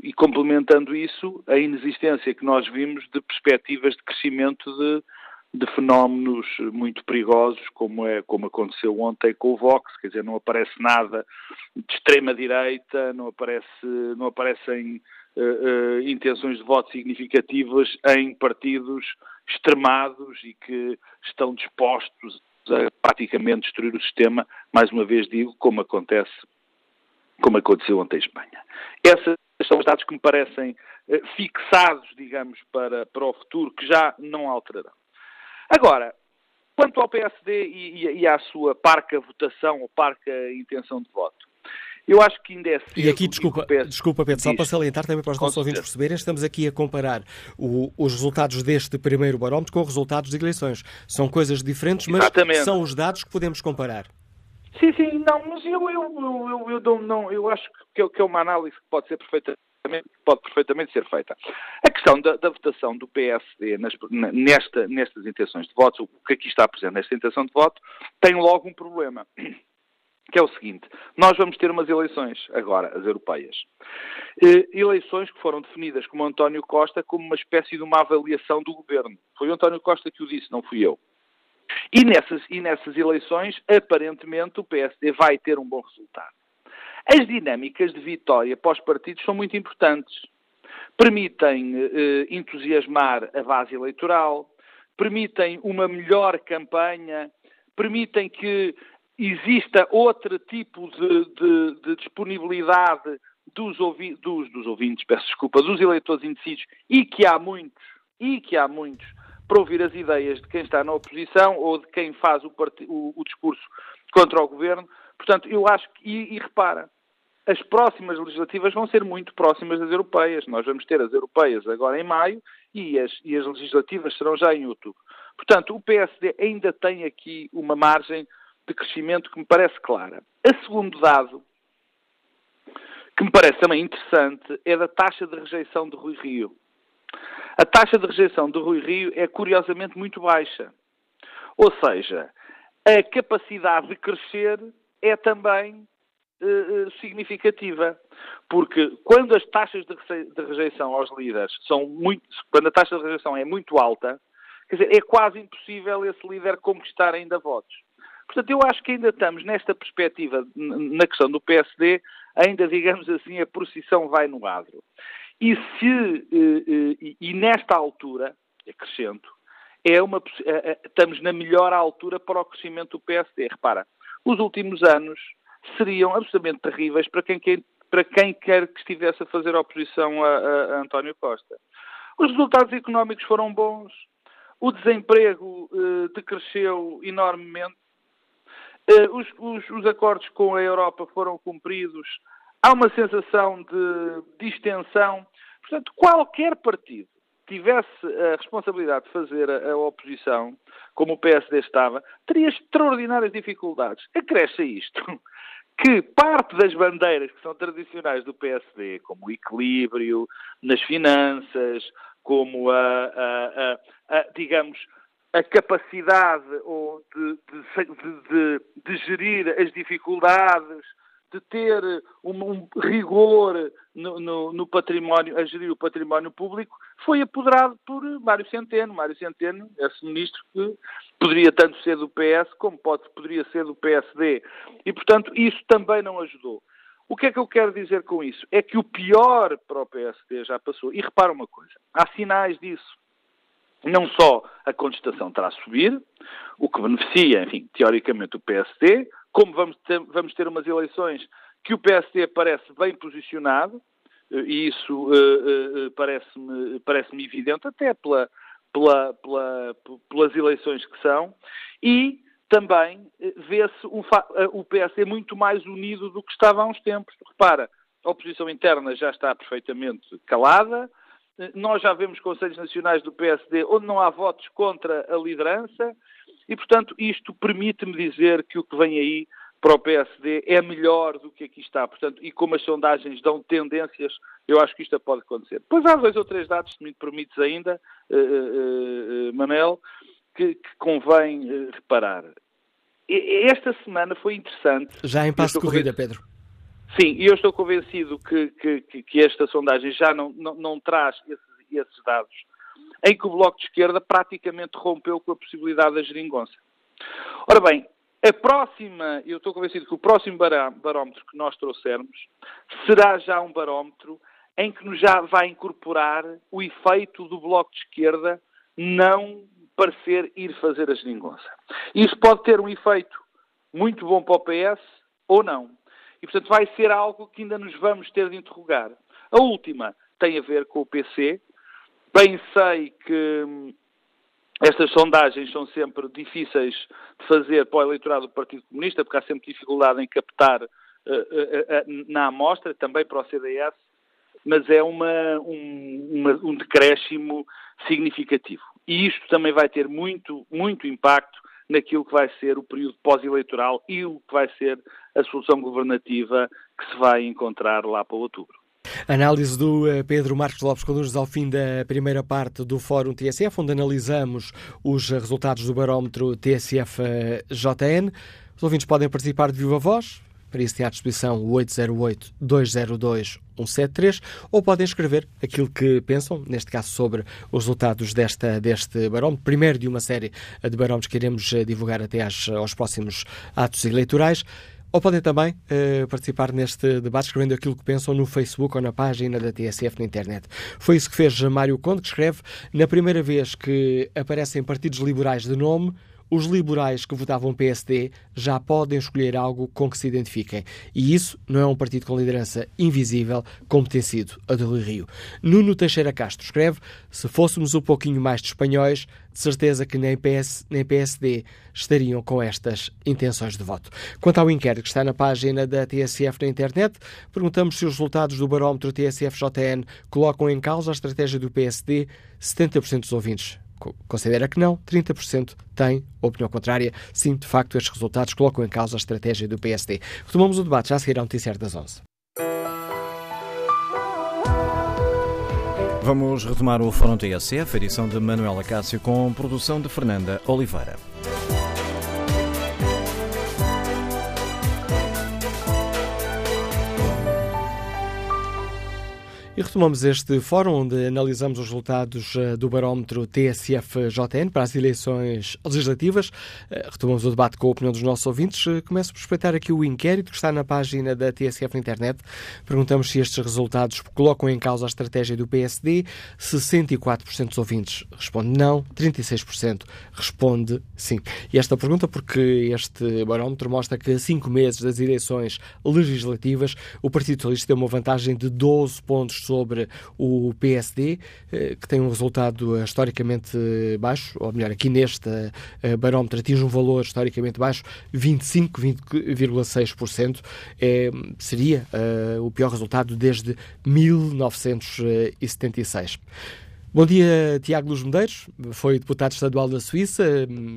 e, complementando isso, a inexistência que nós vimos de perspectivas de crescimento de, de fenómenos muito perigosos, como, é, como aconteceu ontem com o Vox, quer dizer, não aparece nada de extrema-direita, não, aparece, não aparecem uh, uh, intenções de voto significativas em partidos extremados e que estão dispostos a praticamente destruir o sistema, mais uma vez digo, como acontece, como aconteceu ontem em Espanha. Esses são os dados que me parecem uh, fixados, digamos, para, para o futuro, que já não alterarão. Agora, quanto ao PSD e, e, e à sua parca votação ou parca intenção de voto, eu acho que ainda é cedo. E aqui, desculpa, desculpa Pedro, só para salientar também para os nossos ouvintes perceberem, estamos aqui a comparar o, os resultados deste primeiro barómetro com os resultados de eleições. São coisas diferentes, mas Exatamente. são os dados que podemos comparar. Sim, sim, não, mas eu, eu, eu, eu, eu, não, eu acho que, que é uma análise que pode ser perfeita pode perfeitamente ser feita. A questão da, da votação do PSD nas, nesta, nestas intenções de voto, o que aqui está presente nesta intenção de voto, tem logo um problema. Que é o seguinte: nós vamos ter umas eleições agora, as europeias. eleições que foram definidas como António Costa como uma espécie de uma avaliação do governo. Foi o António Costa que o disse, não fui eu. E nessas, e nessas eleições, aparentemente, o PSD vai ter um bom resultado. As dinâmicas de vitória para os partidos são muito importantes. Permitem eh, entusiasmar a base eleitoral, permitem uma melhor campanha, permitem que exista outro tipo de, de, de disponibilidade dos, ouvi dos, dos, ouvintes, peço desculpa, dos eleitores indecisos, e que há muitos, e que há muitos, para ouvir as ideias de quem está na oposição ou de quem faz o, o, o discurso contra o governo, Portanto, eu acho que, e, e repara, as próximas legislativas vão ser muito próximas das europeias. Nós vamos ter as europeias agora em maio e as, e as legislativas serão já em outubro. Portanto, o PSD ainda tem aqui uma margem de crescimento que me parece clara. A segundo dado, que me parece também interessante, é da taxa de rejeição de Rui Rio. A taxa de rejeição de Rui Rio é curiosamente muito baixa. Ou seja, a capacidade de crescer é também uh, significativa. Porque quando as taxas de rejeição aos líderes são muito. Quando a taxa de rejeição é muito alta, quer dizer, é quase impossível esse líder conquistar ainda votos. Portanto, eu acho que ainda estamos nesta perspectiva, na questão do PSD, ainda, digamos assim, a procissão vai no adro. E se, e, e nesta altura, acrescento, é uma, estamos na melhor altura para o crescimento do PSD. Repara, os últimos anos seriam absolutamente terríveis para quem, para quem quer que estivesse a fazer oposição a, a, a António Costa. Os resultados económicos foram bons, o desemprego eh, decresceu enormemente, eh, os, os, os, acordos com a Europa foram cumpridos, há uma sensação de distensão. Portanto, qualquer partido tivesse a responsabilidade de fazer a, a, oposição, como o PSD estava, teria extraordinárias dificuldades. Acresce isto que parte das bandeiras que são tradicionais do PSD, como o equilíbrio nas finanças, como a, a, a digamos, a capacidade ou de, de, de, de, gerir as dificuldades, de ter um, um rigor no, no, no, património, a gerir o património público, foi apoderado por Mário Centeno. Mário Centeno, esse ministro que poderia tanto ser do PS como pode, poderia ser do PSD. E, portanto, isso também não ajudou. O que é que eu quero dizer com isso? É que o pior para o PSD já passou. E repara uma coisa, há sinais disso. Não só a contestação está a subir, o que beneficia, enfim, teoricamente o PSD, como vamos ter, vamos ter umas eleições que o PSD parece bem posicionado, e isso uh, uh, parece-me parece evidente, até pela, pela, pela, pelas eleições que são, e também vê-se um, o PSD muito mais unido do que estava há uns tempos. Repara, a oposição interna já está perfeitamente calada, nós já vemos conselhos nacionais do PSD onde não há votos contra a liderança e, portanto, isto permite-me dizer que o que vem aí para o PSD é melhor do que aqui está. Portanto, e como as sondagens dão tendências, eu acho que isto pode acontecer. Pois há dois ou três dados, se me permites ainda, uh, uh, uh, Manel, que, que convém reparar. Esta semana foi interessante. Já em passo de corrida, Pedro. Sim, e eu estou convencido que, que, que esta sondagem já não, não, não traz esses, esses, dados, em que o Bloco de Esquerda praticamente rompeu com a possibilidade da geringonça. Ora bem, a próxima, eu estou convencido que o próximo barómetro que nós trouxermos será já um barómetro em que já vai incorporar o efeito do Bloco de Esquerda não parecer ir fazer a geringonça. Isso pode ter um efeito muito bom para o PS ou não. E, portanto, vai ser algo que ainda nos vamos ter de interrogar. A última tem a ver com o PC. Bem sei que hum, estas sondagens são sempre difíceis de fazer para o eleitorado do Partido Comunista, porque há sempre dificuldade em captar uh, uh, uh, na amostra, também para o CDS, mas é uma, um, uma, um decréscimo significativo. E isto também vai ter muito, muito impacto naquilo que vai ser o período pós-eleitoral e o que vai ser a solução governativa que se vai encontrar lá para outubro. Análise do eh, Pedro Marcos Lopes conduz ao fim da primeira parte do Fórum TSF, onde analisamos os resultados do barómetro TSF-JN. Os ouvintes podem participar de viva voz, para isso tem à disposição o 808-202-173 ou podem escrever aquilo que pensam, neste caso sobre os resultados desta, deste barómetro, primeiro de uma série de barómetros que iremos eh, divulgar até às, aos próximos atos eleitorais. Ou podem também uh, participar neste debate escrevendo aquilo que pensam no Facebook ou na página da TSF na internet. Foi isso que fez Mário Conde, que escreve na primeira vez que aparecem partidos liberais de nome, os liberais que votavam PSD já podem escolher algo com que se identifiquem. E isso não é um partido com liderança invisível, como tem sido a do Rio. Nuno Teixeira Castro escreve: se fôssemos um pouquinho mais de espanhóis, de certeza que nem, PS, nem PSD estariam com estas intenções de voto. Quanto ao inquérito que está na página da TSF na internet, perguntamos se os resultados do barómetro TSF-JN colocam em causa a estratégia do PSD. 70% dos ouvintes considera que não, 30% tem opinião contrária. Sim, de facto, estes resultados colocam em causa a estratégia do PSD. Retomamos o debate já a seguir ao noticiário das 11. Vamos retomar o Fórum TSF, edição de Manuela Cássio, com produção de Fernanda Oliveira. E retomamos este fórum onde analisamos os resultados eh, do barómetro TSF-JN para as eleições legislativas. Eh, retomamos o debate com a opinião dos nossos ouvintes. Eh, começo por respeitar aqui o inquérito que está na página da TSF na internet. Perguntamos se estes resultados colocam em causa a estratégia do PSD. 64% dos ouvintes responde não, 36% responde sim. E esta pergunta porque este barómetro mostra que a cinco meses das eleições legislativas o Partido Socialista tem uma vantagem de 12 pontos sobre o PSD, eh, que tem um resultado eh, historicamente baixo, ou melhor, aqui neste eh, barómetro atinge um valor historicamente baixo, 25,6%. É, seria uh, o pior resultado desde 1976. Bom dia, Tiago Luz Medeiros, foi deputado estadual da Suíça,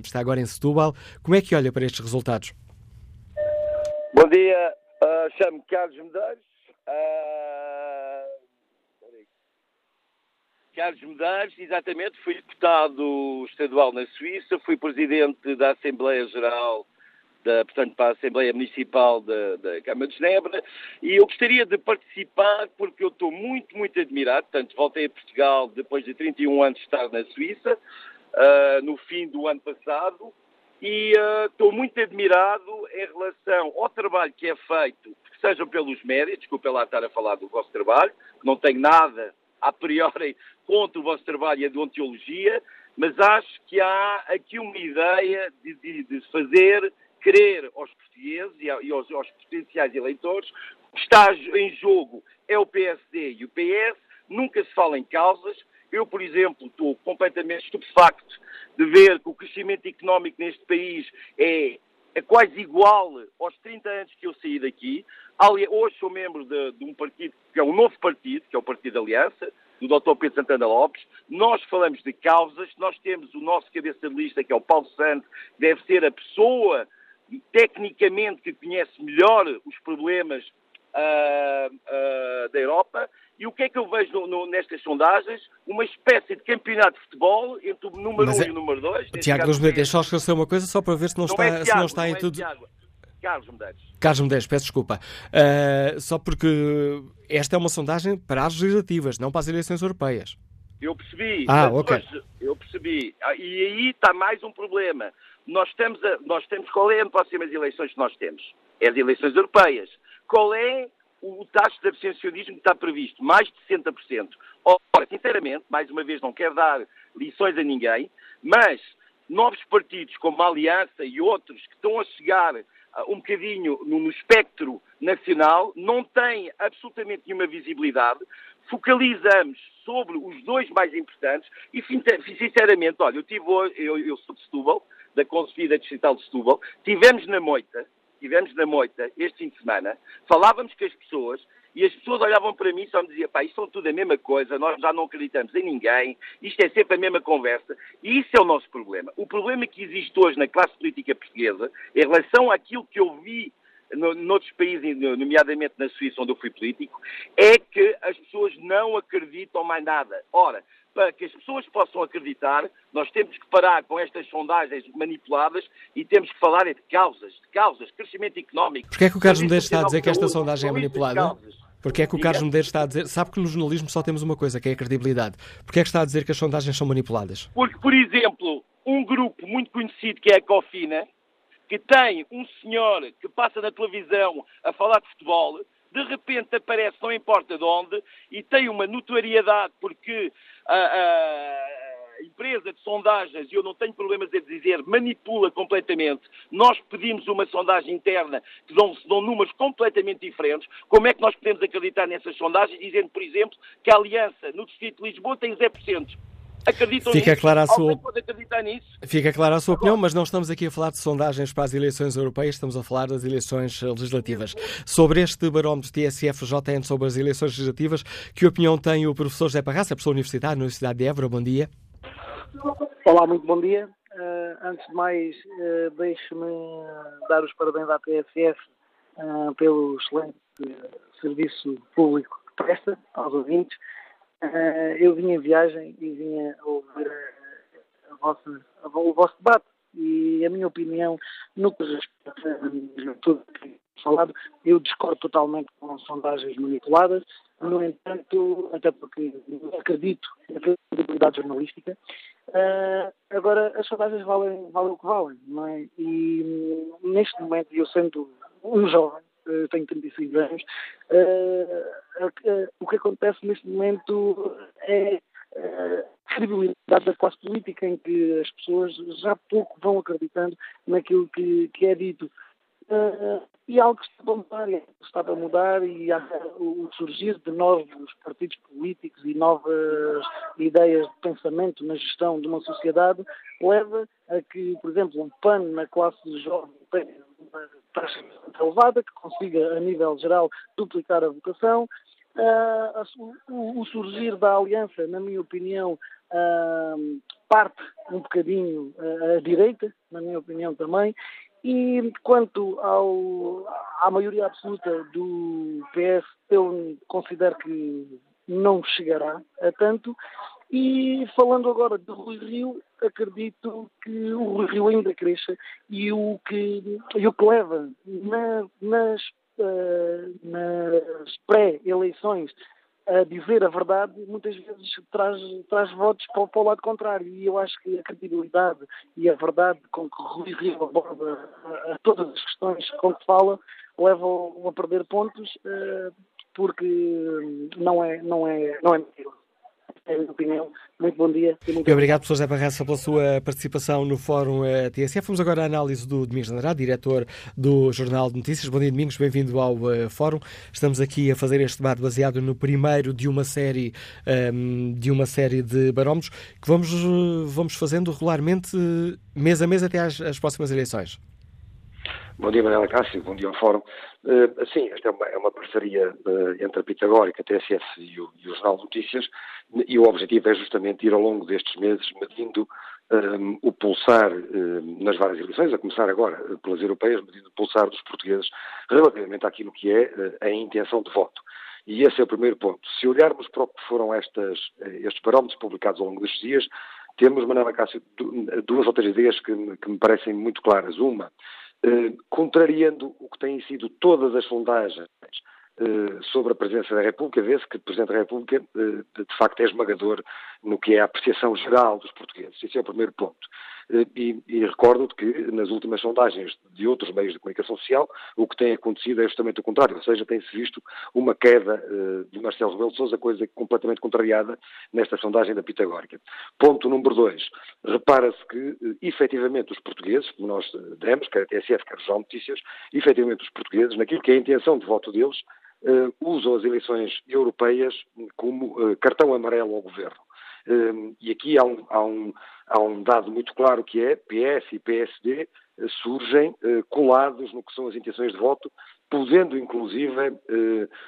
está agora em Setúbal. Como é que olha para estes resultados? Bom dia, uh, chamo-me Carlos Medeiros. Uh, Carlos Medeiros, exatamente, fui deputado estadual na Suíça, fui presidente da Assembleia Geral, da, portanto, para a Assembleia Municipal da, da Câmara de Genebra, e eu gostaria de participar porque eu estou muito, muito admirado, portanto, voltei a Portugal depois de 31 anos de estar na Suíça, uh, no fim do ano passado, e uh, estou muito admirado em relação ao trabalho que é feito, sejam pelos médios, desculpa lá estar a falar do vosso trabalho, não tenho nada a priori contra o vosso trabalho e a deontologia, mas acho que há aqui uma ideia de, de, de fazer crer aos portugueses e aos, aos potenciais eleitores que está em jogo é o PSD e o PS, nunca se fala em causas. Eu, por exemplo, estou completamente estupefacto de ver que o crescimento económico neste país é, é quase igual aos 30 anos que eu saí daqui. Hoje sou membro de, de um partido que é um novo partido, que é o Partido Aliança, do Dr. Pedro Santana Lopes. Nós falamos de causas, nós temos o nosso cabeça de lista, que é o Paulo Santos, que deve ser a pessoa tecnicamente que conhece melhor os problemas uh, uh, da Europa. E o que é que eu vejo no, no, nestas sondagens? Uma espécie de campeonato de futebol entre o número 1 um é... e o número 2. Tiago, deixa só esclarecer uma coisa, só para ver se não, não está, é Tiago, se não está em é tudo. Tiago. Carlos Medeiros. Carlos Medeiros, peço desculpa. Uh, só porque esta é uma sondagem para as legislativas, não para as eleições europeias. Eu percebi. Ah, ok. eu percebi. Ah, e aí está mais um problema. Nós temos, a, nós temos qual é as próximas eleições que nós temos? É as eleições europeias. Qual é o taxa de abstencionismo que está previsto? Mais de 60%. Ora, sinceramente, mais uma vez, não quero dar lições a ninguém, mas novos partidos como a Aliança e outros que estão a chegar um bocadinho no, espectro nacional, não tem absolutamente nenhuma visibilidade. Focalizamos sobre os dois mais importantes e, sinceramente, olha, eu, tive, eu, eu sou de Setúbal, da Concebida Distrital de Setúbal, tivemos na Moita, tivemos na Moita este fim de semana, falávamos com as pessoas e as pessoas olhavam para mim e só me diziam, pá, isto são tudo a mesma coisa, nós já não acreditamos em ninguém, isto é sempre a mesma conversa. E isso é o nosso problema. O problema que existe hoje na classe política portuguesa, em relação àquilo que eu vi no, noutros países, nomeadamente na Suíça, onde eu fui político, é que as pessoas não acreditam mais nada. Ora, para que as pessoas possam acreditar, nós temos que parar com estas sondagens manipuladas e temos que falar de causas, de causas, crescimento económico. Porquê é que o Carlos Medeiros está a dizer que esta sondagem é manipulada? Porque é que o Carlos Medeiros está a dizer. Sabe que no jornalismo só temos uma coisa, que é a credibilidade. Porque é que está a dizer que as sondagens são manipuladas? Porque, por exemplo, um grupo muito conhecido que é a Cofina, que tem um senhor que passa na televisão a falar de futebol, de repente aparece, não importa de onde, e tem uma notoriedade porque a, a empresa de sondagens, e eu não tenho problemas a dizer, manipula completamente. Nós pedimos uma sondagem interna que dão, dão números completamente diferentes. Como é que nós podemos acreditar nessas sondagens, dizendo, por exemplo, que a Aliança no Distrito de Lisboa tem 0%? Acreditam Fica nisso? Clara a sua... pode acreditar nisso? Fica clara a sua opinião, mas não estamos aqui a falar de sondagens para as eleições europeias, estamos a falar das eleições legislativas. Sobre este barómetro TSF-JN sobre as eleições legislativas, que opinião tem o professor José Parraça, professor universitário na Universidade de Évora? Bom dia. Olá, muito bom dia. Uh, antes de mais, uh, deixe-me dar os parabéns à TSF uh, pelo excelente serviço público que presta aos ouvintes eu vinha em viagem e vinha ouvir a, vossa, a, o vosso debate e a minha opinião no que respeita a tudo que falado, eu discordo totalmente com sondagens manipuladas. No entanto, até porque acredito na credibilidade jornalística, uh, agora as sondagens valem, valem o que valem, não é? E neste momento, eu sendo um jovem, uh, tenho 36 anos, uh, o que acontece neste momento é a credibilidade da classe política em que as pessoas já pouco vão acreditando naquilo que, que é dito. Uh, e algo que está a mudar, a mudar e o surgir de novos partidos políticos e novas ideias de pensamento na gestão de uma sociedade leva a que, por exemplo, um PAN na classe jovem tenha uma taxa elevada, que consiga, a nível geral, duplicar a votação. Uh, o, o, surgir da aliança, na minha opinião, uh, parte um bocadinho à direita, na minha opinião também, e quanto ao, à maioria absoluta do PS, eu considero que não chegará a tanto. E falando agora de Rui Rio, acredito que o Rui Rio ainda cresça e o que, e o que leva na, nas, uh, nas pré-eleições a dizer a verdade, muitas vezes traz, traz votos para, para, o lado contrário. E eu acho que a credibilidade e a verdade com que Rui Rio aborda a, a todas as questões com que fala levam a perder pontos uh, porque não é, não é, não é mentira é a minha opinião. Muito bom dia. E muito obrigado, professor José Barraça, pela sua participação no Fórum eh, TSF. Vamos agora à análise do Domingos Andrade, diretor do Jornal de Notícias. Bom dia, Domingos, bem-vindo ao uh, Fórum. Estamos aqui a fazer este debate baseado no primeiro de uma série, ehm, de, uma série de barómetros que vamos, vamos fazendo regularmente, mês a mês, até às, às próximas eleições. Bom dia, Manuela Cássio, bom dia ao Fórum. Uh, sim, esta é uma, é uma parceria uh, entre a Pitagórica, a TSF e o, e o, Jornal de Notícias, e o objetivo é justamente ir ao longo destes meses medindo um, eh, o pulsar um, nas várias eleições, a começar agora pelas europeias, medindo o pulsar dos portugueses relativamente àquilo que é uh, a intenção de voto. E esse é o primeiro ponto. Se olharmos para o que foram estas, estes parâmetros publicados ao longo destes dias, temos, Manuela Cássio, duas ou três ideias que, que me parecem muito claras. Uma, contrariando o que têm sido todas as sondagens eh, sobre a presidência da República, vê-se que o Presidente da República eh, de facto é esmagador no que é a apreciação geral dos portugueses. Esse é o primeiro ponto. Eh, e, e recordo que nas últimas sondagens de outros meios de comunicação social, o que tem acontecido é justamente o contrário, ou seja, tem-se visto uma queda uh, de Marcelo Rebelo de Sousa, coisa completamente contrariada nesta sondagem da Pitagórica. Ponto número dois. Repara-se que, uh, efetivamente, os portugueses, como nós demos, quer a TSF, quer o Notícias, efetivamente os portugueses, naquilo que é a intenção de voto deles, uh, usam as eleições europeias como cartão amarelo ao governo. Uh, e aqui há um, há, um, há um, dado muito claro que é PS e PSD surgem colados no que são as intenções de voto, podendo inclusive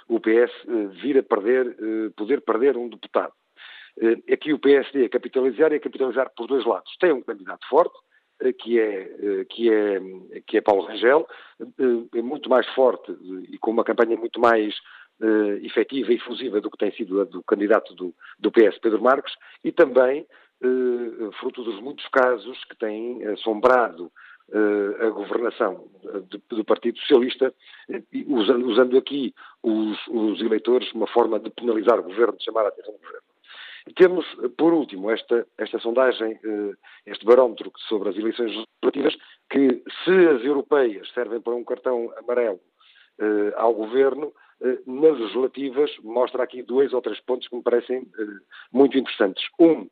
o PS vir a perder, poder perder um deputado. Aqui o PSD é capitalizar e é capitalizar por dois lados. Tem um candidato forte, eh, que é, eh, que é, que é Paulo Rangel, eh, é muito mais forte e com uma campanha muito mais uh, efetiva e efusiva do que tem sido a do candidato do, do PS, Pedro Marques, e também uh, fruto dos muitos casos que têm assombrado uh, a governação do Partido Socialista, usando, usando aqui os, os eleitores uma forma de penalizar o governo, de chamar a atenção do governo. Temos, por último, esta, esta sondagem, eh, este barómetro sobre as eleições legislativas, que se as europeias servem para um cartão amarelo eh, ao governo, eh, nas legislativas mostra aqui dois ou três pontos que me parecem muito interessantes. Um,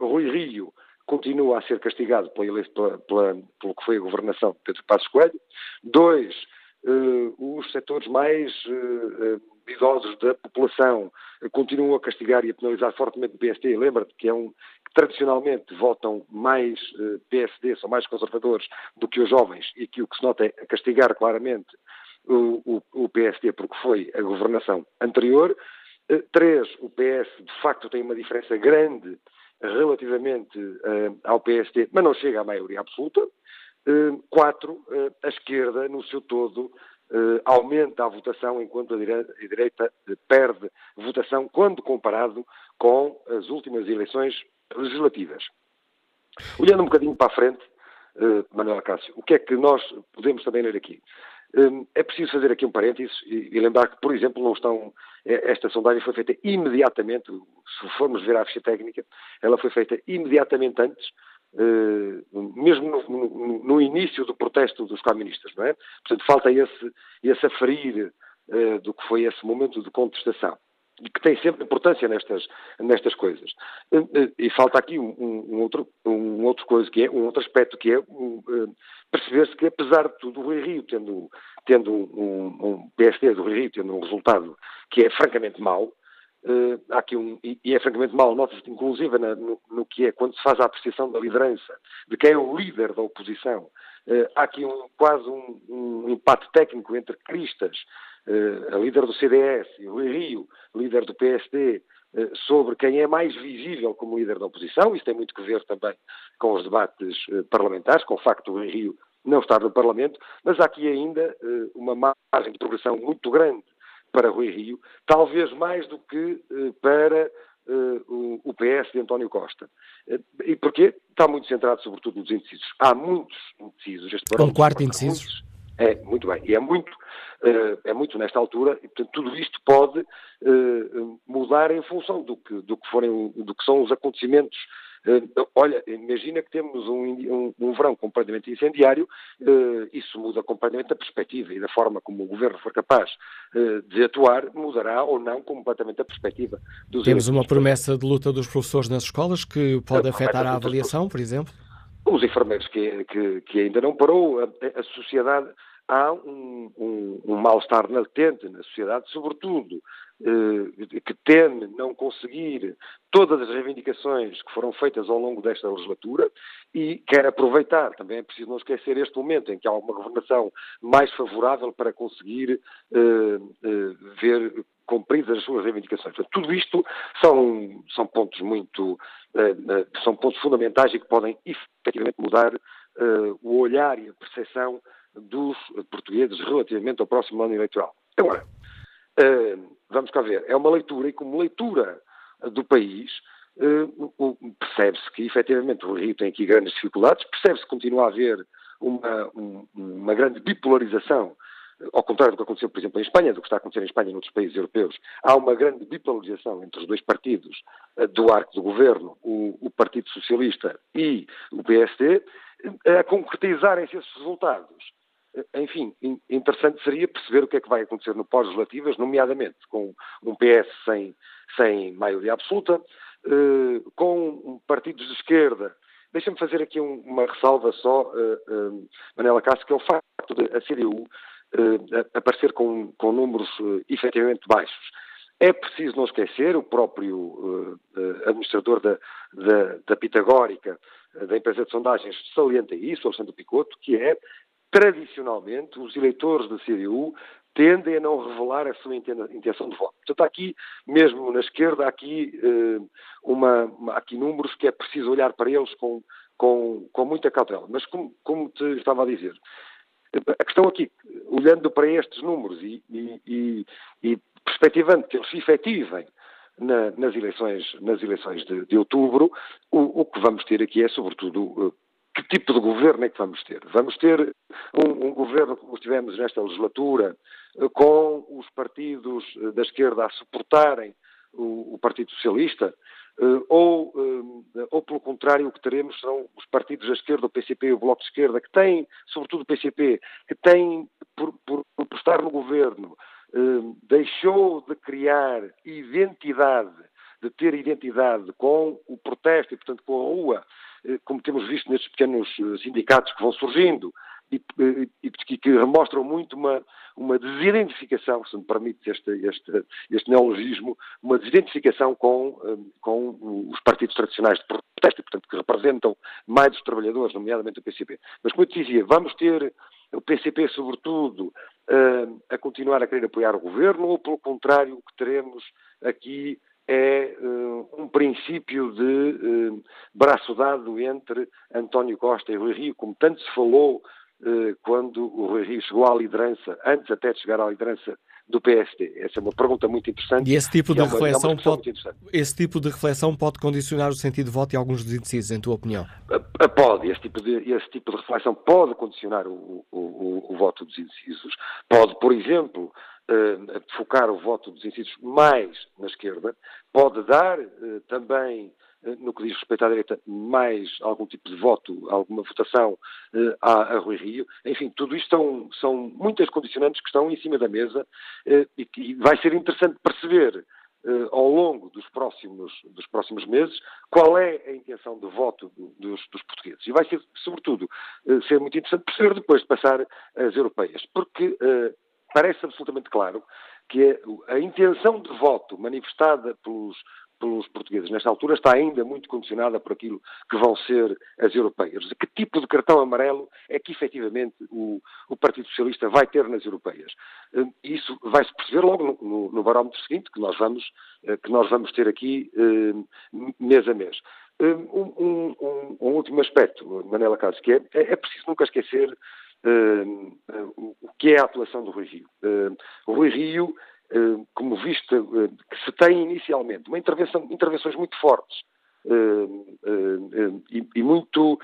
Rui Rio continua a ser castigado pela, pela, pela, pelo que foi a governação de Pedro Passos Coelho. Dois, os setores mais idosos da população continuam a castigar e a penalizar fortemente o PSD. Lembra-te que é um que tradicionalmente votam mais eh, PSD, são mais conservadores do que os jovens e que o que se nota é castigar claramente o, o, o PSD porque foi a governação anterior. Eh, três, o PS de facto tem uma diferença grande relativamente uh, ao PSD, mas não chega à maioria absoluta. Uh, quatro, uh, a esquerda, no seu todo, aumenta a votação, enquanto a direita, a direita perde votação quando comparado com as últimas eleições legislativas. Olhando um bocadinho para a frente, Manuel Cássio, o que é que nós podemos também ler aqui? Hum, é preciso fazer aqui um parênteses e lembrar que, por exemplo, não estão. É, esta sondagem foi feita imediatamente, se formos ver a ficha técnica, ela foi feita imediatamente antes, eh, mesmo no, no, início do protesto dos camionistas, não é? Portanto, falta esse, esse aferir eh, do que foi esse momento de contestação que tem sempre importância nestas, nestas coisas. E falta aqui um, um, outro, um outro coisa que é, um outro aspecto que é um, perceber-se que apesar de tudo o Rui Rio tendo, tendo um, um PSD do Rui Rio tendo um resultado que é francamente mau, Uh, há aqui um, e, e é francamente mau, nota-se inclusive na, no, no, que é quando se faz a apreciação da liderança, de quem é o líder da oposição. Uh, há aqui um, quase um, um empate técnico entre Cristas, a líder do CDS, e o Rio, líder do PSD, sobre quem é mais visível como líder da oposição. Isso tem muito que ver também com os debates parlamentares, com o facto do Rio não estar no Parlamento, mas há aqui ainda uma margem de progressão muito grande para Rui Rio, talvez mais do que eh, para eh, o PS de António Costa. Eh, e porquê? Está muito centrado, sobretudo, nos indecisos. Há muitos indecisos. Este um quarto indecisos? É, muito bem. E é muito, é muito nesta altura, e portanto tudo isto pode mudar em função do que, do que, forem, do que são os acontecimentos eh, olha, imagina que temos um, um, um verão completamente incendiário, isso muda completamente a perspectiva e da forma como o governo for capaz de atuar, mudará ou não completamente a perspectiva dos Temos uma promessa de luta dos professores nas escolas que pode afetar a avaliação, por exemplo? Os enfermeiros que, que, que ainda não parou, a, a sociedade há um, um, um mal-estar latente na sociedade, sobretudo eh, que teme não conseguir todas as reivindicações que foram feitas ao longo desta legislatura e quer aproveitar, também é preciso não esquecer este momento em que há uma governação mais favorável para conseguir eh, eh, ver cumpridas as suas reivindicações. tudo isto são, são pontos muito, são pontos fundamentais e que podem efetivamente mudar o olhar e a percepção dos portugueses relativamente ao próximo ano eleitoral. Agora, uh, vamos cá ver, é uma leitura e como leitura do país, uh, percebe-se que efetivamente o Rio tem aqui grandes dificuldades, percebe-se que continua a haver uma, um, uma grande bipolarização ao contrário do que aconteceu, por exemplo, em Espanha, do que está a acontecer em Espanha e em outros países europeus, há uma grande bipolarização entre os dois partidos do arco do governo, o, o Partido Socialista e o PSD, a concretizarem-se esses resultados enfim, interessante seria perceber o que é que vai acontecer no pós-legislativas, nomeadamente com um PS sem, sem maioria absoluta, eh, com partidos de esquerda. Deixa-me fazer aqui um, uma ressalva só, uh, Manela Cássio, que é o facto de a CDU aparecer com, com números efetivamente baixos. É preciso não esquecer, o próprio administrador da, da, da Pitagórica, da empresa de sondagens, salienta isso, Alexandre Picoto, que é tradicionalmente, os eleitores da CDU tendem a não revelar a sua intenção de voto. Portanto, aqui, mesmo na esquerda, há aqui, eh, uma, uma, aqui números que é preciso olhar para eles com, com, com muita cautela. Mas, como, como te estava a dizer, a questão aqui, olhando para estes números e, e, e, e perspectivando que eles se efetivem na, nas eleições, nas eleições de, de outubro, o, o, que vamos ter aqui é, sobretudo, eh, que tipo de governo é que vamos ter? Vamos ter um, um governo como tivemos nesta legislatura, eh, com os partidos eh, da esquerda a suportarem o, o Partido Socialista, eh, ou, ou, pelo contrário, o que teremos são os partidos da esquerda, o PCP e o Bloco de Esquerda, que têm, sobretudo o PCP, que têm, por, por, por estar no governo, deixou de criar identidade, de ter identidade com o protesto e, portanto, com a rua, como temos visto nestes pequenos eh, sindicatos que vão surgindo e, eh, e, e que mostram muito uma, uma desidentificação, se me permite este, este, este neologismo, uma desidentificação com, com os partidos tradicionais de protesto, portanto, que representam mais os trabalhadores, nomeadamente o PCP. Mas, como eu te dizia, vamos ter o PCP, sobretudo, a continuar a querer apoiar o governo, ou, pelo contrário, o que teremos aqui é princípio de uh, braço dado entre António Costa e Rui Rio, como tanto se falou quando o Rui Rio chegou à liderança, antes até de chegar à liderança do PSD? Essa é uma pergunta muito interessante. E esse tipo de, é uma, reflexão, é pode, esse tipo de reflexão pode condicionar o sentido de voto de alguns dos indecisos, em tua opinião? Pode. Esse tipo de, esse tipo de reflexão pode condicionar o, o, o, o voto dos indecisos. Pode, por exemplo, uh, focar o voto dos indecisos mais na esquerda. Pode dar uh, também no que diz respeito à direita, mais algum tipo de voto, alguma votação a, a Rui Rio. Enfim, tudo isto são, são muitas condicionantes que estão em cima da mesa e que vai ser interessante perceber ao longo dos próximos, dos próximos meses qual é a intenção de voto dos, dos portugueses. E vai ser, sobretudo, ser muito interessante perceber depois de passar as europeias, porque parece absolutamente claro que a intenção de voto manifestada pelos pelos portugueses nesta altura está ainda muito condicionada por aquilo que vão ser as europeias. Que tipo de cartão amarelo é que efetivamente o, o Partido Socialista vai ter nas europeias? Hum, isso vai-se perceber logo no, no, no, barómetro seguinte, que nós vamos, eh, que nós vamos ter aqui um, mês a mês. Hum, um, um, um, último aspecto, Manela Caso, que é, é, é preciso nunca esquecer o que é a atuação do Rui Rio. o Rui Rio eh, como vista eh, que se tem inicialmente, uma intervenção, intervenções muito fortes eh, e, muito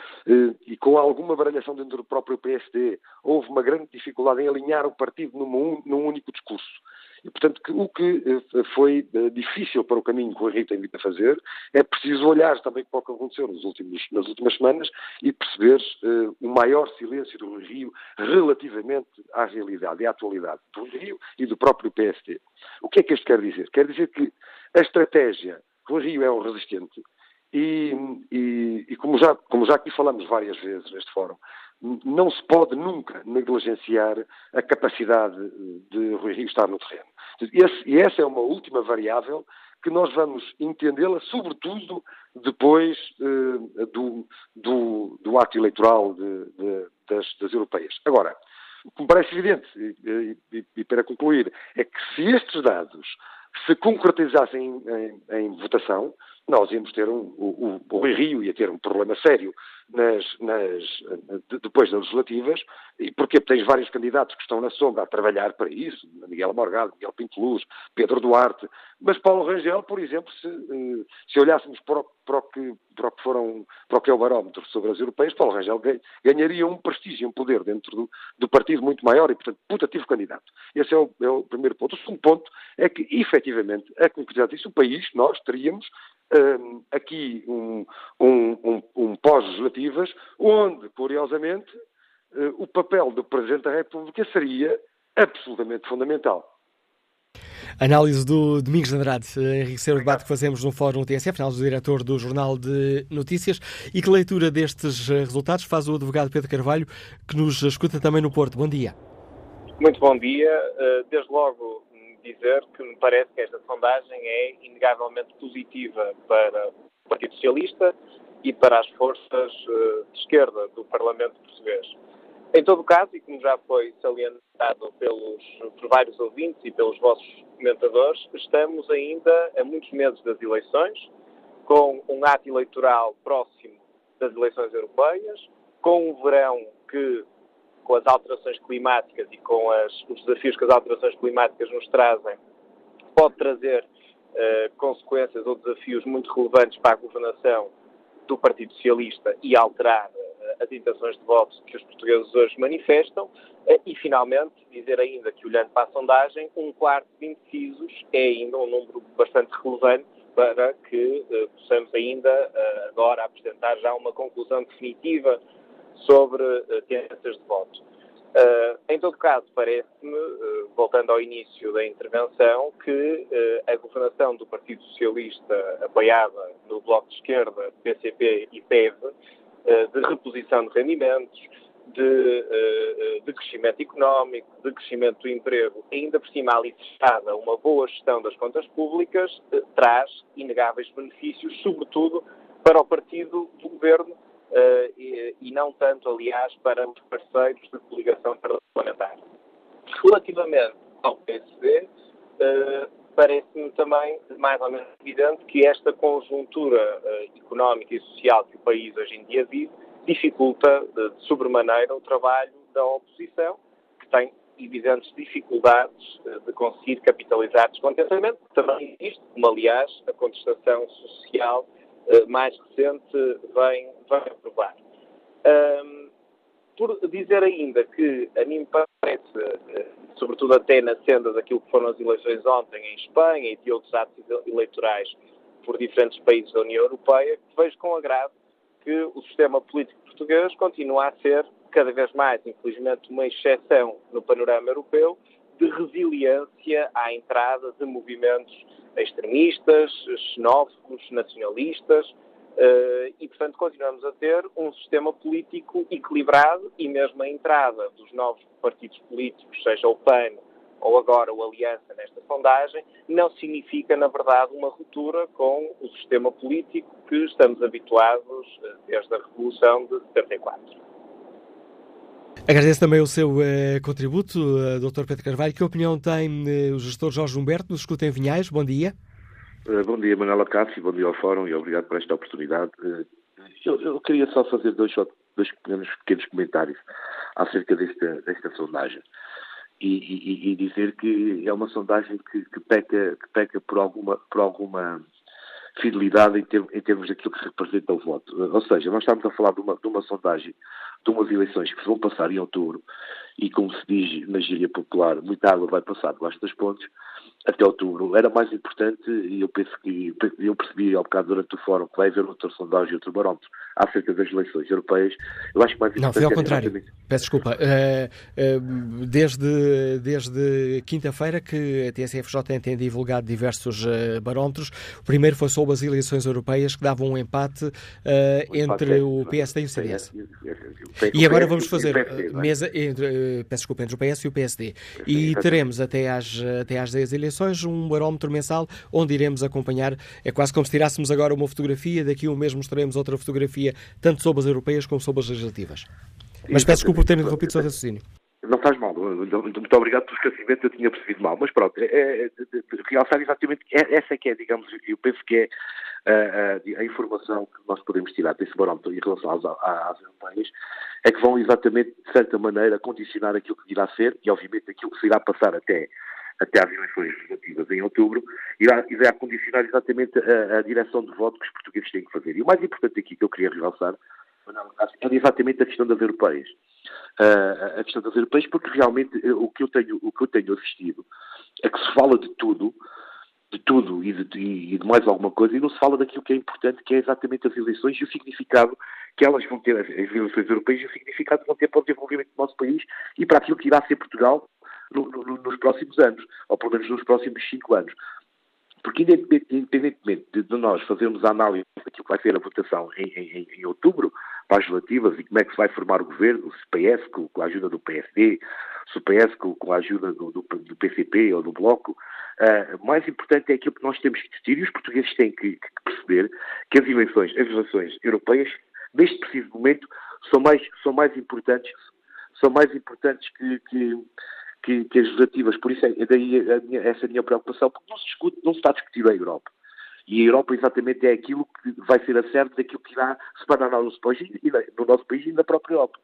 e com alguma baralhação dentro do próprio PSD, houve uma grande dificuldade em alinhar o partido num, num único discurso. E, portanto, que, o que eh, foi eh, difícil para o caminho que o Henrique tem vindo a fazer é preciso olhar também para o que aconteceu nos últimos, nas últimas semanas e perceber uh, o maior silêncio do Rio relativamente à realidade e à atualidade do Rio e do próprio PST. O que é que isto quer dizer? Quer dizer que a estratégia, o Rio é um resistente, e, e, e, como, já, como já aqui falamos várias vezes neste fórum, não se pode nunca negligenciar a capacidade de Rui Rio estar no terreno. Esse, e essa é uma última variável que nós vamos entendê-la, sobretudo depois eh, do, do, do, ato eleitoral de, de, das, das, europeias. Agora, o que me parece evidente, e, e, e, para concluir, é que se estes dados se concretizassem em, em, em votação, nós íamos ter um, o, o, o Rio ia ter um problema sério nas, nas, depois das legislativas, e porque tens vários candidatos que estão na sombra a trabalhar para isso, Miguel Morgado, Miguel Pinto Luz, Pedro Duarte, mas Paulo Rangel, por exemplo, se, eh, se olhássemos para o, para, o que, para, o que foram, para o que é o barómetro sobre as europeias, Paulo Rangel ganharia um prestígio, um poder dentro do, do partido muito maior e, portanto, putativo candidato. Esse é o, é o primeiro ponto. O segundo ponto é que, efetivamente, a concretizar isso, o país, nós teríamos um, aqui um, um, um, um pós-legislativas, onde, curiosamente, uh, o papel do Presidente da República seria absolutamente fundamental. Análise do Domingos de Andrade, enriquecer o debate que fazemos no Fórum TSF, análise do diretor do Jornal de Notícias. E que leitura destes eh, resultados faz o advogado Pedro Carvalho, que nos escuta também no Porto. Bom dia. Muito bom dia. Eh, desde logo, dizer que me parece que esta sondagem é inegavelmente positiva para o Partido Socialista e para as forças uh, de esquerda do Parlamento português. Em todo o caso, e como já foi salientado pelos, por vários ouvintes e pelos vossos comentadores, estamos ainda a muitos meses das eleições, com um ato eleitoral próximo das eleições europeias, com um verão que com as alterações climáticas e com as, os desafios que as alterações climáticas nos trazem, pode trazer uh, consequências ou desafios muito relevantes para a governação do Partido Socialista e alterar uh, as intenções de voto que os portugueses hoje manifestam. Uh, e, finalmente, dizer ainda que, olhando para a sondagem, um quarto de indecisos é ainda um número bastante relevante para que possamos ainda agora apresentar já uma conclusão definitiva sobre tendências de voto. Uh, em todo caso, parece-me, uh, voltando ao início da intervenção, que a governação do Partido Socialista, apoiada no Bloco de Esquerda, PCP e PEV, de reposição de rendimentos, de, de, crescimento económico, de crescimento do emprego, ainda por cima alicerçada uma boa gestão das contas públicas, traz inegáveis benefícios, sobretudo para o partido do governo, e, e, não tanto, aliás, para os parceiros de coligação parlamentar. Relativamente ao PSD, eh, parece-me também mais ou menos evidente que esta conjuntura uh, económica e social que o país hoje em dia vive dificulta de sobremaneira o trabalho da oposição, que tem evidentes dificuldades eh, de conseguir capitalizar descontentamento, também existe, como aliás a contestação social eh, mais recente vem, vem a provar. Um, por dizer ainda que a mim parece, eh, sobretudo até na senda daquilo que foram as eleições ontem em Espanha e de outros atos eleitorais por diferentes países da União Europeia, vejo com agrado que o sistema político português continua a ser cada vez mais, infelizmente, uma exceção no panorama europeu de resiliência à entrada de movimentos extremistas, xenófobos, nacionalistas, eh, e, portanto, continuamos a ter um sistema político equilibrado e mesmo a entrada dos novos partidos políticos, seja o PAN ou agora o Aliança nesta sondagem, não significa, na verdade, uma ruptura com o sistema político que estamos habituados eh, desde a Revolução de 74. Agradeço também o seu uh, contributo, uh, Dr. Pedro Carvalho. Que opinião tem uh, o gestor Jorge Humberto do Escuta em Vinhais? Bom dia. bom dia, Manuela Cássio, bom dia ao Fórum e obrigado por esta oportunidade. Eu, eu, queria só fazer dois, dois pequenos, pequenos comentários acerca desta, desta sondagem. E, e, e, dizer que é uma sondagem que, que, peca, que peca por alguma, por alguma fidelidade em, ter, em, termos daquilo que representa o voto. Ou seja, nós estamos a falar de uma, de uma sondagem de umas eleições que vão passar em outubro e, como se diz na gíria popular, muita água vai passar debaixo das pontes, até outubro. Era mais importante, e eu penso que eu percebi ao bocado durante o fórum que vai haver outra sondagem, outro barómetro acerca das eleições europeias. Eu acho que mais importante. Não, foi ao é contrário. Peço desculpa. Uh, uh, desde desde quinta-feira que a TSF-JN tem divulgado diversos uh, barómetros. O primeiro foi sobre as eleições europeias que davam um empate, entre o PSD e o CDS. E agora vamos fazer é? mesa entre, peço desculpa, entre o PS e o PSD. E teremos até às, até às 10 eleições um barómetro mensal onde iremos acompanhar. É quase como se tirássemos agora uma fotografia, daqui a um mês mostraremos outra fotografia, tanto sobre as europeias como sobre as legislativas. Mas peço desculpa por ter interrompido o seu raciocínio. Não faz mal, muito obrigado pelo esclarecimento, eu tinha percebido mal, mas pronto, é, é, é realçar exatamente, é, essa é que é, digamos, eu penso que é a, a, a, informação que nós podemos tirar desse barómetro em relação às, às europeias, é que vão exatamente, de certa maneira, condicionar aquilo que irá ser e, obviamente, aquilo que se irá passar até até às eleições legislativas em outubro, irá, irá condicionar exatamente a, a, direção de voto que os portugueses têm que fazer. E o mais importante aqui que eu queria realçar é exatamente a questão das europeias. Uh, a questão das europeias, porque realmente eh, o que eu tenho, o que eu tenho assistido é que se fala de tudo, de tudo e de, e de, mais alguma coisa, e não se fala daquilo que é importante, que é exatamente as eleições e o significado que elas vão ter, as eleições europeias, e o significado que vão ter para o desenvolvimento do nosso país e para aquilo que irá ser Portugal no, no, nos próximos anos, ou pelo menos nos próximos cinco anos. Porque, independentemente de nós fazermos a análise daquilo que vai ser a votação em, em, em outubro, para as relativas, e como é que se vai formar o governo, se o PS com, com, a ajuda do PSD, se o PS com, com a ajuda do, do, do, PCP ou do Bloco, uh, mais importante é aquilo que nós temos que discutir, e os portugueses têm que, que perceber que as eleições, as eleições europeias, neste preciso momento, são mais, são mais importantes, são mais importantes que, que que, que as legislativas, por isso é, é daí a minha, essa é minha preocupação, porque não se discute, não se está a discutir a Europa. E a Europa exatamente é aquilo que vai ser acerto daquilo que irá separar no nosso país e, no nosso país e na própria Europa.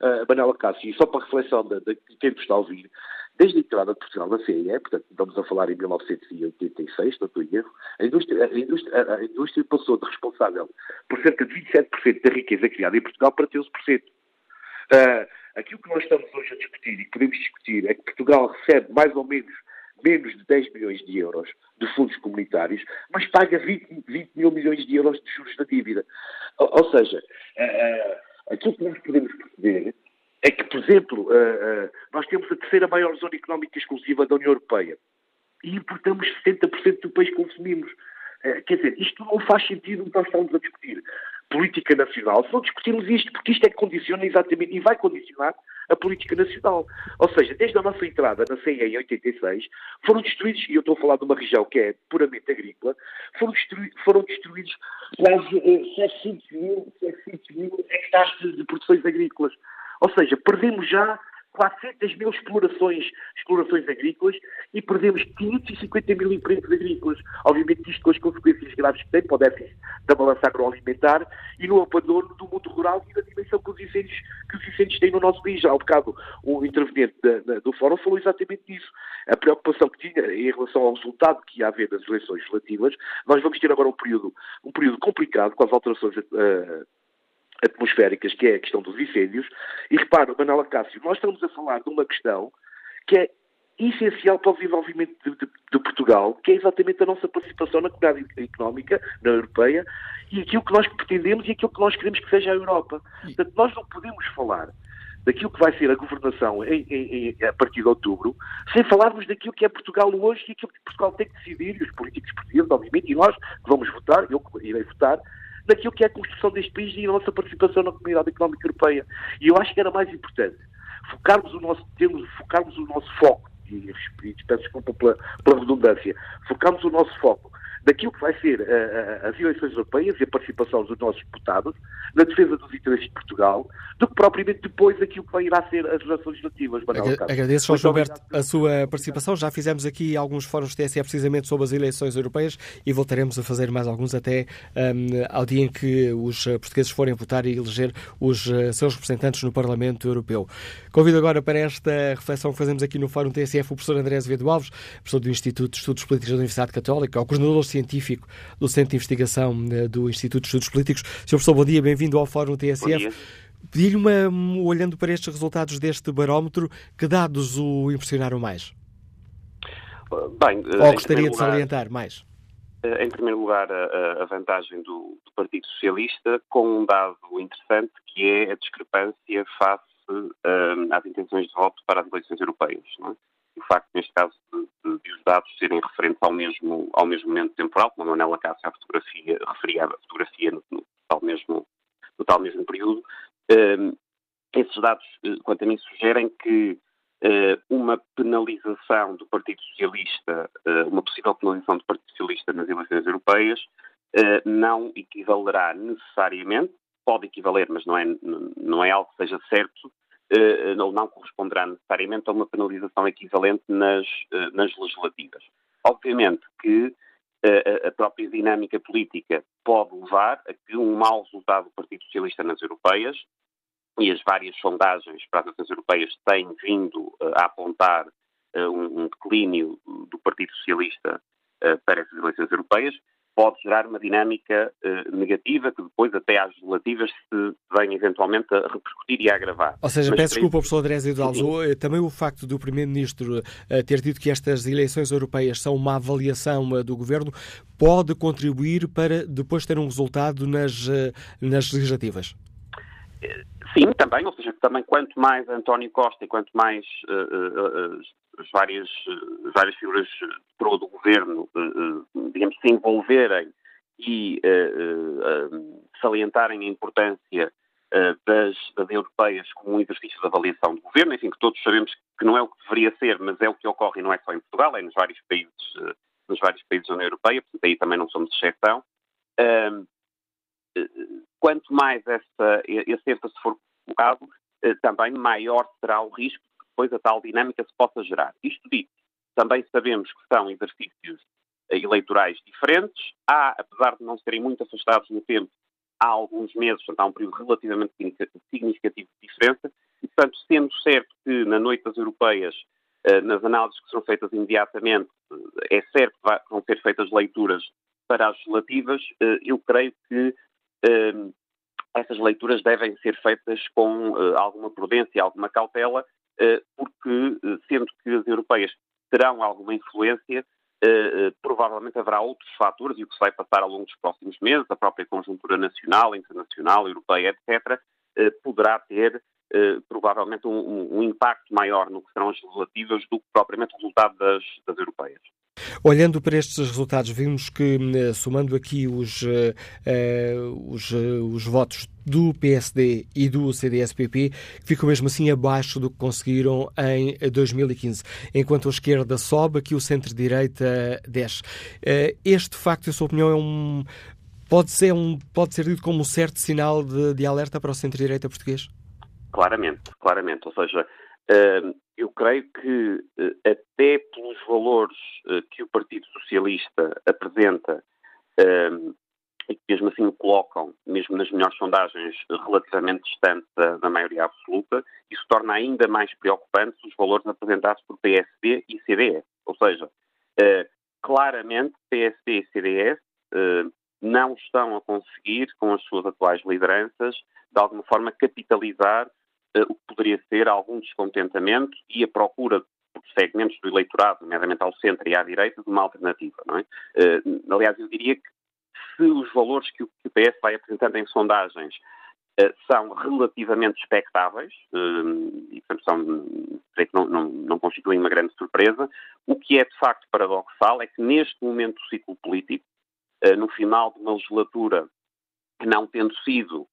Uh, Manela Cássio, e só para reflexão de, de quem nos está a ouvir, desde a entrada de Portugal na CEE, portanto, estamos a falar em 1986, não estou em erro, a indústria, a, indústria, a indústria passou de responsável por cerca de 27% da riqueza criada em Portugal para 13%. Uh, Aquilo que nós estamos hoje a discutir e que podemos discutir é que Portugal recebe mais ou menos menos de 10 milhões de euros de fundos comunitários, mas paga 20, 20 mil milhões de euros de juros da dívida. Ou, ou seja, uh, uh, aquilo que nós podemos perceber é que, por exemplo, uh, nós temos a terceira maior zona económica exclusiva da União Europeia e importamos 70% do país que consumimos. Quer dizer, isto não faz sentido o que nós estamos a discutir política nacional se não discutirmos isto, porque isto é que condiciona exatamente e vai condicionar a política nacional. Ou seja, desde a nossa entrada na CEE em 86, foram destruídos, e eu estou a falar de uma região que é puramente agrícola, foram, destruídos, foram destruídos quase uh, 700 mil, 700 mil hectares de, de produções agrícolas. Ou seja, perdemos já 400 mil explorações, explorações agrícolas e perdemos 550 mil empregos agrícolas. Obviamente isto com as consequências graves que tem para o déficit da balança agroalimentar e no abandono do mundo rural e da dimensão que os incêndios, que os incêndios têm no nosso país. Há um bocado o interveniente da, da, do Fórum falou exatamente disso. A preocupação que tinha em relação ao resultado que ia haver das eleições legislativas, nós vamos ter agora um período, um período complicado com as alterações uh, atmosféricas, que é a questão dos incêndios. E repara, Manuela Cássio, nós estamos a falar de uma questão que é essencial para o desenvolvimento de, de, de, Portugal, que é exatamente a nossa participação na comunidade económica, na europeia, e aquilo que nós pretendemos e aquilo que nós queremos que seja a Europa. Portanto, nós não podemos falar daquilo que vai ser a governação em, em, em, a partir de outubro, sem falarmos daquilo que é Portugal hoje e aquilo que Portugal tem que decidir, e os políticos portugueses, obviamente, e nós que vamos votar, eu irei votar, daquilo que é a construção deste país e a nossa participação na comunidade económica europeia. E eu acho que era mais importante focarmos o nosso, termos, focarmos o nosso foco, e, e peço desculpa pela, pela redundância, focarmos o nosso foco daquilo que vai ser uh, as eleições europeias e a participação dos nossos deputados na defesa dos interesses de Portugal, do que propriamente depois aquilo que vai irá ser as legislativas. Agradeço, Jorge Alberto, a sua participação. Já fizemos aqui alguns fóruns TSE precisamente sobre as eleições europeias e voltaremos a fazer mais alguns até um, ao dia em que os portugueses forem votar e eleger os uh, seus representantes no Parlamento Europeu. Convido agora para esta reflexão que fazemos aqui no Fórum TSF o professor André Azevedo Alves, professor do Instituto de Estudos Políticos da Universidade Católica, o coordenador científico do Centro de Investigação uh, do Instituto de Estudos Políticos. Sr. Professor, bom dia, bem-vindo ao Fórum TSF. Pedir-lhe uma, olhando para estes resultados deste barómetro, que dados o impressionaram mais? Bem, Ou gostaria de salientar mais? Em primeiro lugar, a, a vantagem do, do, Partido Socialista, com um dado interessante que é a discrepância face uh, às intenções de voto para as eleições europeias. É? O facto, neste caso, de, de, de, os dados serem referentes ao mesmo, ao mesmo momento temporal, como a Manuela Cássio a fotografia, referia a fotografia no, no, tal mesmo, no tal mesmo período, uh, esses dados, uh, quanto a mim, sugerem que uma penalização do Partido Socialista, uma possível penalização do Partido Socialista nas eleições europeias, não equivalerá necessariamente, pode equivaler, mas não é, não é algo que seja certo, ou não corresponderá necessariamente a uma penalização equivalente nas, nas legislativas. Obviamente que a própria dinâmica política pode levar a que um mau resultado do Partido Socialista nas europeias, e as várias sondagens para as eleições europeias têm vindo a apontar um declínio do Partido Socialista para essas eleições europeias, pode gerar uma dinâmica uh, negativa que depois até às legislativas se vem eventualmente a repercutir e a agravar. Ou seja, Mas peço desculpa, professor André Eduardo, eh, também o facto do Primeiro-Ministro uh, ter dito que estas eleições europeias são uma avaliação uh, do Governo pode contribuir para depois ter um resultado nas, nas legislativas? Sim, também, ou seja, também quanto mais António Costa e quanto mais as várias, as várias figuras pro do governo, digamos, se envolverem e salientarem a importância das, das europeias como um exercício de avaliação do governo, enfim, que todos sabemos que não é o que deveria ser, mas é o que ocorre e não é só em Portugal, é nos vários países, nos vários países da União Europeia, portanto aí também não somos exceção. Quanto mais essa, esse ênfase for colocado, também maior será o risco depois a tal dinâmica se possa gerar. Isto dito, também sabemos que são exercícios eh, eleitorais diferentes. Há, apesar de não serem muito afastados no tempo, há alguns meses, portanto, há um período relativamente significativo de diferença. E, portanto, sendo certo que na noite das europeias, eh, nas análises que serão feitas imediatamente, eh, é certo que vão ser feitas leituras para as legislativas, eu creio que essas leituras devem ser feitas com alguma prudência, alguma cautela, eh, porque, eh, sendo que as europeias terão alguma influência, eh, provavelmente haverá outros fatores, e o que se vai passar ao longo dos próximos meses, a própria conjuntura nacional, internacional, europeia, etc., poderá ter provavelmente um, um, impacto maior no que serão as legislativas do que propriamente o resultado das, das europeias. Olhando para estes resultados, vimos que, eh, somando aqui os, uh, os, uh, os votos do PSD e do CDS-PP, ficam mesmo assim abaixo do que conseguiram em 2015. Enquanto a esquerda sobe, aqui o centro-direita desce. Uh, este facto, em sua opinião, é um, pode, ser um, pode ser dito como um certo sinal de, de alerta para o centro-direita português? Claramente, claramente. Ou seja, eu creio que até pelos valores que o Partido Socialista apresenta e que mesmo assim o colocam, mesmo nas melhores sondagens, relativamente distante da, da, maioria absoluta, isso torna ainda mais preocupante os valores apresentados por PSD e CDS. Ou seja, uh, claramente PSD e CDS não estão a conseguir, com as suas atuais lideranças, de alguma forma capitalizar o que poderia ser algum descontentamento e a procura por segmentos do eleitorado, nomeadamente ao centro e à direita, de uma alternativa. Não é? aliás, eu diria que se os valores que o PS vai apresentando em sondagens uh, são relativamente expectáveis, e portanto são, que não, não, não, constituem uma grande surpresa, o que é de facto paradoxal é que neste momento do ciclo político, no final de uma legislatura não tendo sido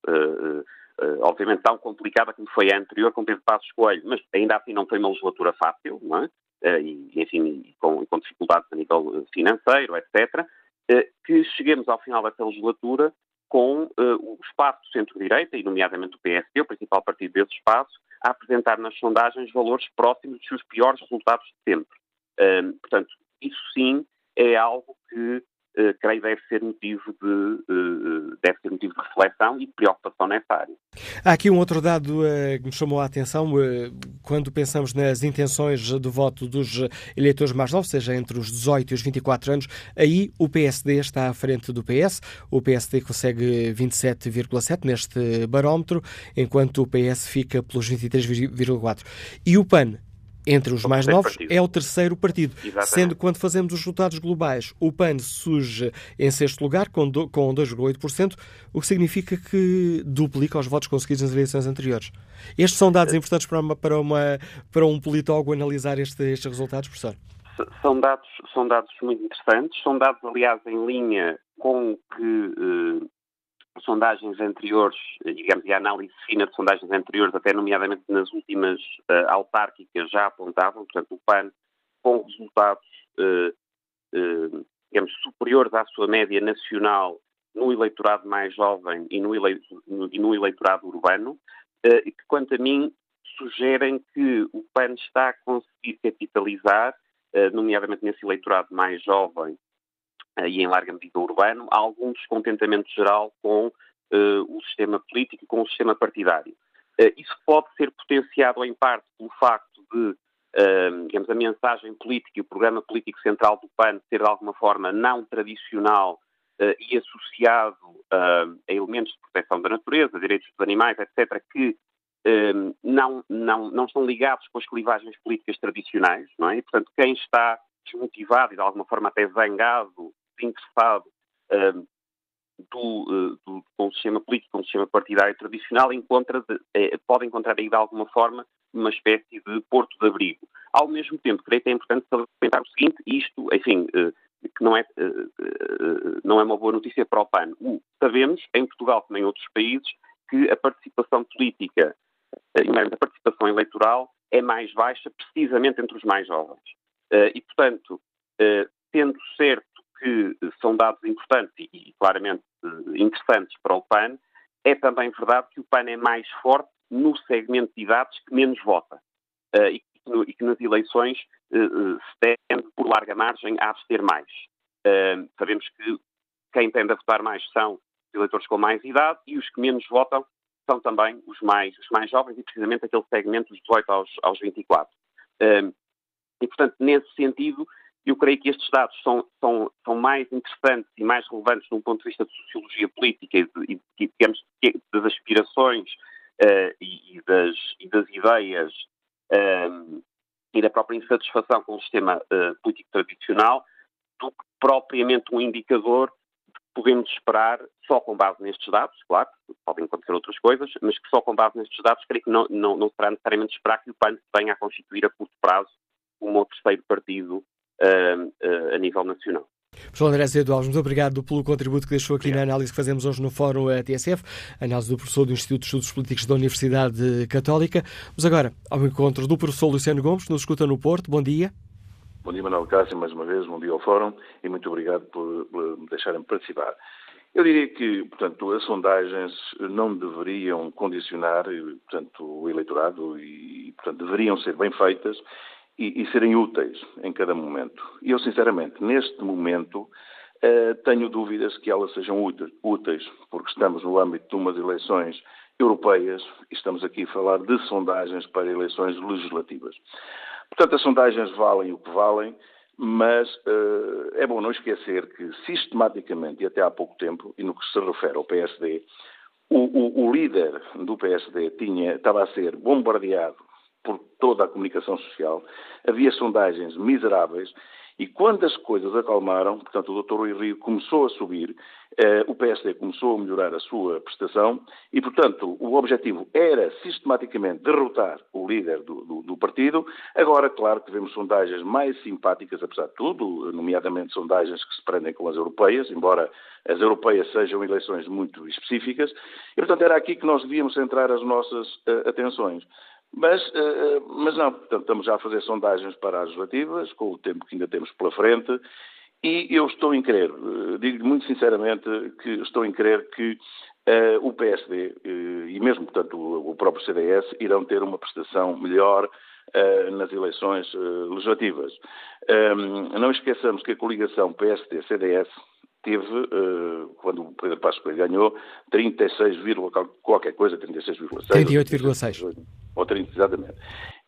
obviamente tão complicada como foi a anterior com Pedro Passos Coelho, mas ainda assim não foi uma legislatura fácil, não é? e, enfim, com, com, dificuldades a nível financeiro, etc. Eh, que cheguemos ao final desta legislatura com uh, o espaço do centro-direita, e nomeadamente o PSD, o principal partido desse espaço, a apresentar nas sondagens valores próximos dos seus piores resultados de sempre. Uh, portanto, isso sim é algo que uh, creio deve ser motivo de uh, deve ser motivo de reflexão e de preocupação nessa área. Há aqui um outro dado uh, que me chamou a atenção quando pensamos nas intenções de voto dos eleitores mais novos, seja entre os 18 e os 24 anos, aí o PSD está à frente do PS. O PSD consegue 27,7 neste barómetro, enquanto o PS fica pelos 23,4. E o PAN entre os mais novos, partido. é o terceiro partido. Exatamente. Sendo que quando fazemos os resultados globais, o PAN surge em sexto lugar, com, com 2,8%, o que significa que duplica os votos conseguidos nas eleições anteriores. Estes são dados importantes para, uma, para, uma, para um politólogo analisar este, estes resultados, professor? São dados, são dados muito interessantes, são dados, aliás, em linha com o que eh, sondagens anteriores, eh, digamos, e a análise fina de sondagens anteriores, até nomeadamente nas últimas uh, autárquicas, já apontavam, portanto, o PAN com resultados, uh, uh, digamos, superiores à sua média nacional no eleitorado mais jovem e no, ele... no, e no eleitorado urbano, e que, quanto a mim, sugerem que o PAN está a conseguir capitalizar, nomeadamente nesse eleitorado mais jovem e em larga medida urbano, há algum descontentamento geral com uh, o sistema político e com o sistema partidário. Uh, isso pode ser potenciado em parte pelo facto de, uh, digamos, a mensagem política e o programa político central do PAN ser de alguma forma não tradicional e associado a elementos de proteção da natureza, direitos dos animais, etc., que não, não, não estão ligados com as clivagens políticas tradicionais, não é? E, portanto, quem está desmotivado e de alguma forma até zangado interessado uh, do, uh, do, com o sistema político, com o sistema partidário tradicional, encontra de, eh, pode encontrar aí de alguma forma uma espécie de porto de abrigo. Ao mesmo tempo, creio que é importante salientar o seguinte, isto, enfim, uh, que não é, não é uma boa notícia para o PAN. sabemos, em Portugal como em outros países, que a participação política, a participação eleitoral, é mais baixa precisamente entre os mais jovens. E, portanto, tendo certo que são dados importantes e, claramente eh, interessantes para o PAN, é também verdade que o PAN é mais forte no segmento de idades que menos vota uh, e, que nas eleições uh, se tende, por larga margem, a abster mais. Sabemos que quem tende a votar mais são os eleitores com mais idade e os que menos votam são também os mais, os mais jovens e precisamente aquele segmento dos 18 aos, aos 24. e, portanto, nesse sentido, eu creio que estes dados são, são, são mais interessantes e mais relevantes num ponto de vista de sociologia política e, de, e digamos, das aspirações uh, e, e, das, e, das, ideias uh, e da própria insatisfação com o sistema uh, político tradicional do que propriamente um indicador que podemos esperar só com base nestes dados, claro, podem acontecer outras coisas, mas que só com base nestes dados creio que não, não, não será necessariamente esperar que o PAN venha a constituir a curto prazo um terceiro partido a nível nacional. Professor André Azevedo Alves, muito obrigado pelo contributo que deixou aqui obrigado. na análise que fazemos hoje no Fórum TSF, análise do professor do Instituto de Estudos Políticos da Universidade Católica. Vamos agora ao encontro do professor Luciano Gomes, que nos escuta no Porto. Bom dia. Bom dia, Manuel Cássio, mais uma vez, bom dia ao Fórum e muito obrigado por, por me deixarem participar. Eu diria que, portanto, as sondagens não deveriam condicionar, portanto, o eleitorado e, portanto, deveriam ser bem feitas e, e serem úteis em cada momento. E eu, sinceramente, neste momento, uh, tenho dúvidas que elas sejam úteis, porque estamos no âmbito de umas eleições europeias e estamos aqui a falar de sondagens para eleições legislativas. Portanto, as sondagens valem o que valem, mas uh, é bom não esquecer que, sistematicamente, e até há pouco tempo, e no que se refere ao PSD, o, o, o líder do PSD tinha, estava a ser bombardeado por toda a comunicação social, havia sondagens miseráveis e quando as coisas acalmaram, portanto, o Dr. Rui Rio começou a subir, eh, o PSD começou a melhorar a sua prestação e, portanto, o objetivo era sistematicamente derrotar o líder do, do, do, partido. Agora, claro que vemos sondagens mais simpáticas, apesar de tudo, nomeadamente sondagens que se prendem com as europeias, embora as europeias sejam eleições muito específicas. E, portanto, era aqui que nós devíamos centrar as nossas uh, atenções. Mas, uh, mas não, portanto, estamos já a fazer sondagens para as legislativas, com o tempo que ainda temos pela frente, e eu estou em crer, uh, digo muito sinceramente que estou em crer que uh, o PSD e mesmo, portanto, o, o, próprio CDS irão ter uma prestação melhor nas eleições legislativas. Um, não esqueçamos que a coligação PSD-CDS teve, uh, quando o Pedro Passos Coelho ganhou, 36, qualquer coisa, 36,6. 38,6. Ou 30, exatamente.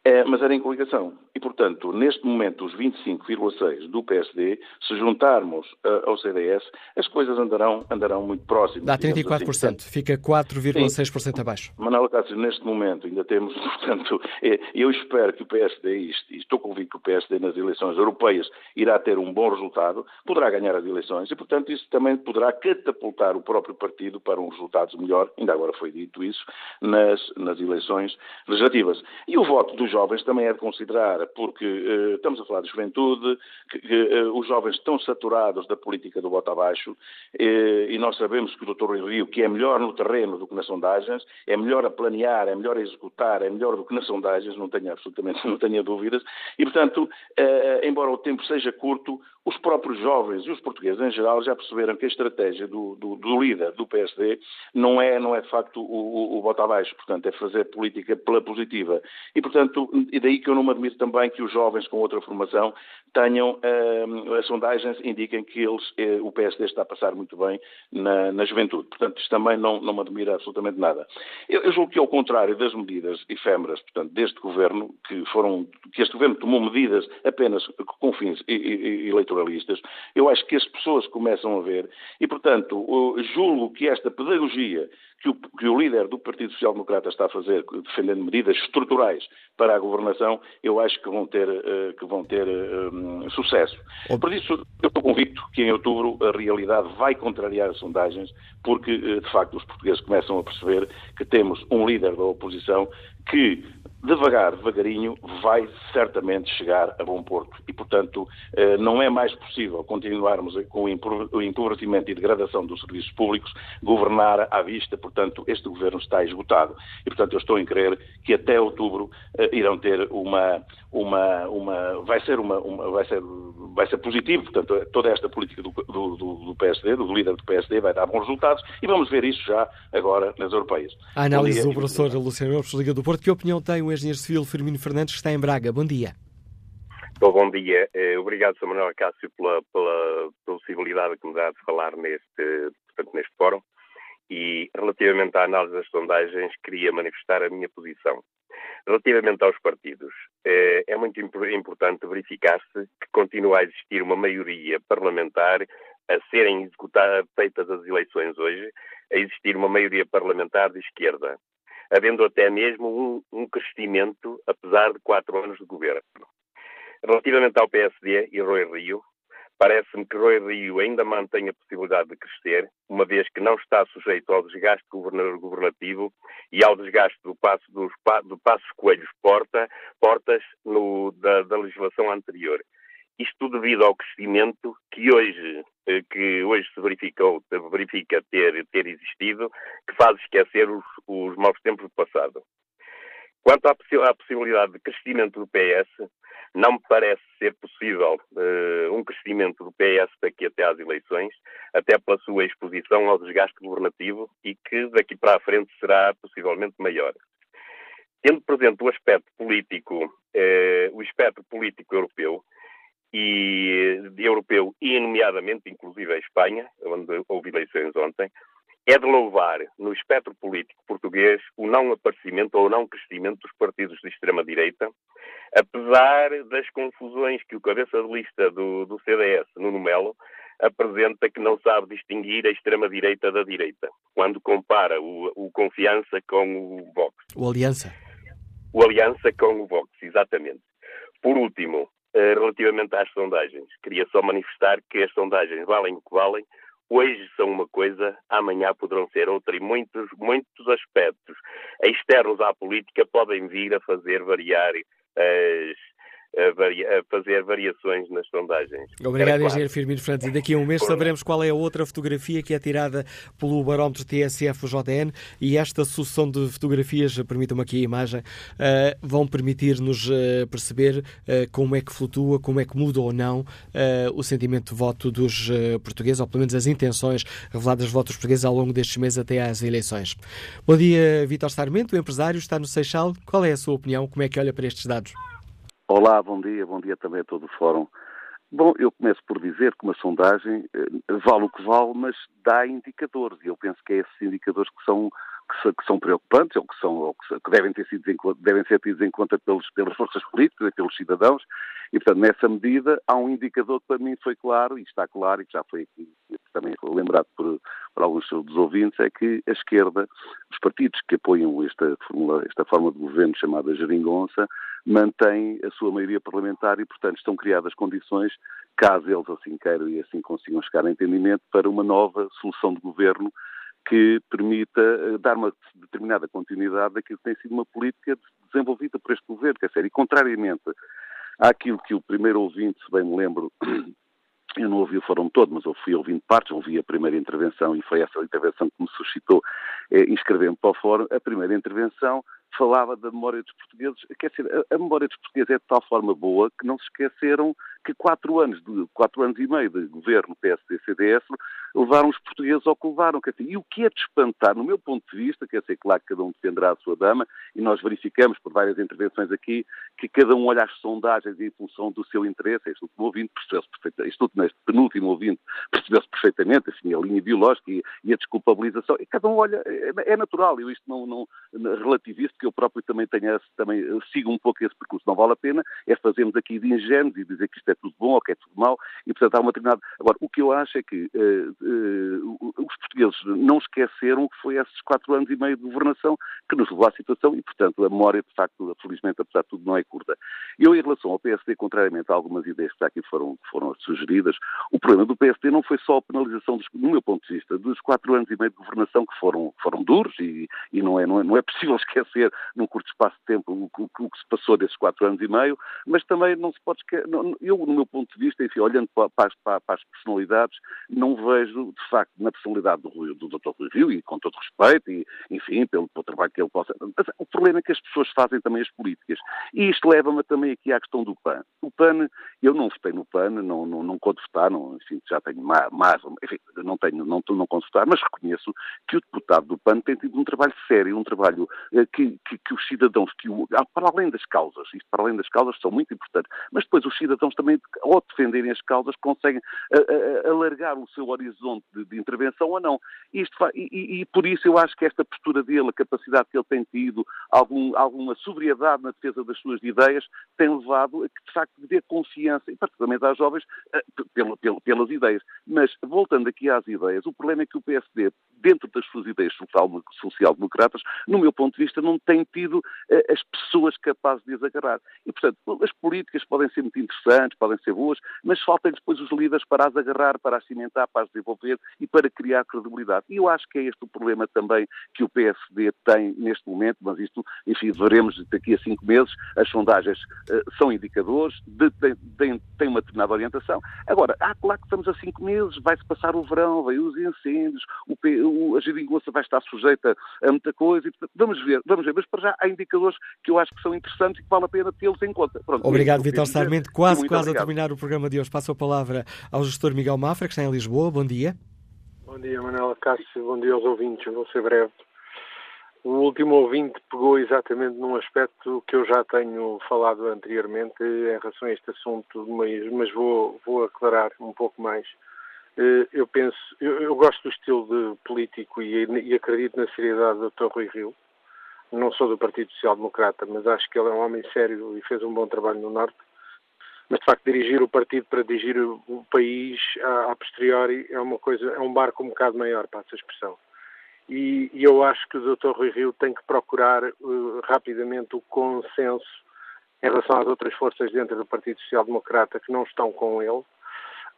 É, mas era em coligação. E, portanto, neste momento, os 25,6 do PSD, se juntarmos uh, ao CDS, as coisas andarão, andarão muito próximas. Dá 34%, assim. fica 4,6% abaixo. Manuel Cássio, neste momento ainda temos, (laughs) portanto, é, eu espero que o PSD, e estou convicto que o PSD nas eleições europeias irá ter um bom resultado, poderá ganhar as eleições e, portanto, isso também poderá catapultar o próprio partido para um resultado melhor, ainda agora foi dito isso, nas, nas eleições legislativas. E o voto dos jovens também é de considerar, porque uh, estamos a falar de juventude, que, que uh, os jovens estão saturados da política do voto abaixo, uh, e nós sabemos que o Dr. Rui Rio, que é melhor no terreno do que nas sondagens, é melhor a planear, é melhor a executar, é melhor do que nas sondagens, não tenho absolutamente, (laughs) não tenho dúvidas, e portanto, embora o tempo seja curto, os próprios jovens e os portugueses em geral já perceberam que a estratégia do, do, do líder do PSD não é, não é de facto o, o, o voto abaixo, portanto é fazer política pela positiva. E portanto, e daí que eu não me admito também que os jovens com outra formação tenham, uh, as sondagens indiquem que eles, uh, o PSD está a passar muito bem na, na juventude. Portanto, isto também não, não me admira absolutamente nada. Eu, eu julgo que ao contrário das medidas efêmeras, portanto, deste governo, que foram, que este governo tomou medidas apenas com fins eleitoralistas, eu acho que as pessoas começam a ver e, portanto, julgo que esta pedagogia que o, que o líder do Partido Social Democrata está a fazer, defendendo medidas estruturais para a governação, eu acho que vão ter, uh, que vão ter uh, sucesso. Por isso, eu estou convicto que em outubro a realidade vai contrariar as sondagens, porque, uh, de facto, os portugueses começam a perceber que temos um líder da oposição que devagar, devagarinho, vai certamente chegar a bom porto. E, portanto, eh, não é mais possível continuarmos com o empobrecimento e degradação dos serviços públicos, governar à vista, portanto, este governo está esgotado. E, portanto, eu estou em crer que até outubro eh, irão ter uma, uma, uma vai ser uma, uma, vai ser, vai ser positivo, portanto, toda esta política do, do, do, PSD, do líder do PSD, vai dar bons resultados e vamos ver isso já agora nas europeias. A análise do professor Luciano Alves, Liga do Porto, que opinião tem o engenheiro civil Firmino Fernandes, que está em Braga. Bom dia. bom dia. Eh, obrigado, Sr. Manuel Cássio, pela, pela possibilidade que me dá de falar neste, portanto, neste fórum. E, relativamente à análise das sondagens, queria manifestar a minha posição. Relativamente aos partidos, eh, é muito importante verificar-se que continua a existir uma maioria parlamentar a serem executadas, feitas as eleições hoje, a existir uma maioria parlamentar de esquerda havendo até mesmo um, um crescimento, apesar de quatro anos de governo. Relativamente ao PSD e Rui Rio, parece-me que Rui Rio ainda mantém a possibilidade de crescer, uma vez que não está sujeito ao desgaste governativo e ao desgaste do passo, dos, do passo Coelhos Porta, Portas no, da, da legislação anterior. Isto devido ao crescimento que hoje, eh, que hoje se verificou, verifica ter, ter existido, que faz esquecer os, os maus tempos do passado. Quanto à, à, possibilidade de crescimento do PS, não me parece ser possível uh, um crescimento do PS daqui até às eleições, até pela sua exposição ao desgaste governativo e que daqui para a frente será possivelmente maior. tendo presente o aspecto político, eh, o espectro político europeu, e europeu e nomeadamente inclusive a Espanha, onde houve eleições ontem, é de louvar no espectro político português o não aparecimento ou o não crescimento dos partidos de extrema-direita, apesar das confusões que o cabeça de lista do, do CDS, Nuno Melo, apresenta que não sabe distinguir a extrema-direita da direita, quando compara o, o Confiança com o Vox. O Aliança. O Aliança com o Vox, exatamente. Por último, eh, relativamente às sondagens, queria só manifestar que as sondagens valem o que valem, hoje são uma coisa, amanhã poderão ser outra, e muitos, muitos aspectos externos à política podem vir a fazer variar as, a, varia, a fazer variações nas sondagens. Obrigado, engenheiro Firmino Fernandes. E daqui a um mês saberemos qual é a outra fotografia que é tirada pelo barómetro TSF-JN e esta sucessão de fotografias, permitam-me aqui a imagem, uh, vão permitir-nos uh, perceber uh, como é que flutua, como é que muda ou não o sentimento de voto dos portugueses, ou pelo menos as intenções reveladas de votos portugueses ao longo destes meses até às eleições. Bom dia, Vitor Sarmento, o empresário, está no Seixal. Qual é a sua opinião? Como é que olha para estes dados? Olá, bom dia, bom dia também a todo o Fórum. Bom, eu começo por dizer que uma sondagem eh, vale o que vale, mas dá indicadores, e eu penso que é esses indicadores que são, que, que são preocupantes, ou que, são, ou que, que devem, ter sido, devem ser tidos em conta pelos, pelas forças políticas e pelos cidadãos, e, portanto, nessa medida, há um indicador que para mim foi claro, e está claro, e que já foi aqui também lembrado por, por alguns dos ouvintes, é que a esquerda, os partidos que apoiam esta, formula, esta forma de governo chamada geringonça, mantêm a sua maioria parlamentar e, portanto, estão criadas condições, caso eles assim queiram e assim consigam chegar a entendimento, para uma nova solução de governo que permita eh, dar uma determinada continuidade daquilo que tem sido uma política desenvolvida por este governo. Quer dizer, e contrariamente àquilo que o primeiro ouvinte, se bem me lembro, (clears throat) eu não ouvi o fórum todo, mas eu fui ouvindo partes, ouvi a primeira intervenção e foi essa intervenção que me suscitou eh, inscrever-me para o fórum. A primeira intervenção falava da memória dos portugueses. Quer dizer, a, memória dos portugueses é de tal forma boa que não se esqueceram que quatro anos, de, quatro anos e meio de governo PSD-CDS levaram os portugueses ao que levaram. Quer dizer, e o que é de espantar, no meu ponto de vista, quer dizer, claro que cada um defenderá a sua dama, e nós verificamos por várias intervenções aqui que cada um olha as sondagens em função do seu interesse. Este último ouvinte percebeu-se perfeitamente, este último, este penúltimo ouvinte percebeu-se perfeitamente, assim, a linha biológica e, e, a desculpabilização. E cada um olha, é, é natural, eu isto não, não relativizo, que eu próprio também tenho, também sigo um pouco esse percurso. Não vale a pena é fazermos aqui de ingênuos e dizer que isto é tudo bom ou que é tudo mau, e portanto há uma determinada... Agora, o que eu acho é que uh, uh, os portugueses não esqueceram que foi esses quatro anos e meio de governação que nos levou à situação e, portanto, a memória, de facto, felizmente, apesar de tudo, não é curta. Eu, em relação ao PSD, contrariamente a algumas ideias que aqui foram, foram sugeridas, o problema do PSD não foi só a penalização, dos, no meu ponto de vista, dos quatro anos e meio de governação que foram, foram duros e, e não, é, não, é, não é possível (laughs) esquecer num curto espaço de tempo o, o, o, que se passou desses quatro anos e meio, mas também não se pode esquecer, eu, no meu ponto de vista, enfim, olhando para, para, para, as personalidades, não vejo, de facto, na personalidade do, do Dr. Rui Rio, e com todo respeito, e, enfim, pelo, pelo trabalho que ele possa... Mas o problema é que as pessoas fazem também as políticas. E isto leva-me também aqui à questão do PAN. O PAN, eu não votei no PAN, não, não, não conto votar, não, enfim, já tenho mais, enfim, não tenho, não, não conto votar, mas reconheço que o deputado do PAN tem tido um trabalho sério, um trabalho eh, que, que, que os cidadãos, que o, para além das causas, isto para além das causas são muito importantes, mas depois os cidadãos também, ao defenderem as causas, conseguem a, a, alargar o seu horizonte de, de intervenção ou não. Isto, e, e, por isso eu acho que esta postura dele, a capacidade que ele tem tido, algum, alguma sobriedade na defesa das suas ideias, tem levado a que, de facto, dê confiança, e particularmente às jovens, pela, pela, pelas ideias. Mas, voltando aqui às ideias, o problema é que o PSD, dentro das suas ideias social-democratas, no meu ponto de vista, não tem tido as pessoas capazes de as agarrar. E, portanto, as políticas podem ser muito interessantes, podem ser boas, mas faltam depois os líderes para as agarrar, para as cimentar, para as desenvolver e para criar credibilidade. E eu acho que é este o problema também que o PSD tem neste momento, mas isto, enfim, veremos daqui a cinco meses. As sondagens uh, são indicadores, têm, uma determinada orientação. Agora, há claro que estamos a cinco meses, vai-se passar o verão, vai os incêndios, o, o, a geringonça vai estar sujeita a muita coisa. E, portanto, vamos ver, vamos ver. Mas para já há indicadores que eu acho que são interessantes e que vale a pena tê-los em conta. Pronto, obrigado, Vitor Sarmento. Quase, quase obrigado. a terminar o programa de hoje. Passo a palavra ao gestor Miguel Mafra, que está em Lisboa. Bom dia. Bom dia, Manuela Cássio. Bom dia aos ouvintes. Vou ser breve. O último ouvinte pegou exatamente num aspecto que eu já tenho falado anteriormente em relação a este assunto, mas, mas vou, vou aclarar um pouco mais. Eh, eu penso, eu, eu gosto do estilo de político e, e, acredito na seriedade do Dr. Rui Rio. Não sou do Partido Social Democrata, mas acho que ele é um homem sério e fez um bom trabalho no Norte. Mas de facto dirigir o partido para dirigir o país a, a posteriori é uma coisa, é um barco um bocado maior, para essa expressão. E, e, eu acho que o Dr. Rui Rio tem que procurar uh, rapidamente o consenso em relação às outras forças dentro do Partido Social Democrata que não estão com ele.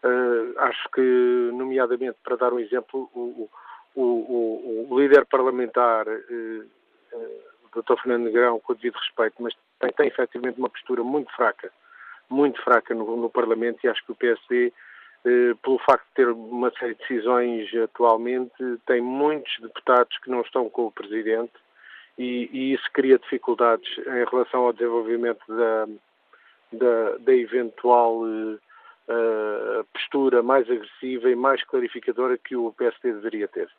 Uh, acho que, nomeadamente, para dar um exemplo, o, o, o, o líder parlamentar, uh, uh, Dr. Fernando Negrão, com o devido respeito, mas tem, tem efetivamente uma postura muito fraca, muito fraca no, no Parlamento e acho que o PSD eh, pelo facto de ter uma série de decisões atualmente, tem muitos deputados que não estão com o Presidente e, e isso cria dificuldades em relação ao desenvolvimento da, da, da eventual uh, postura mais agressiva e mais clarificadora que o PSD deveria ter.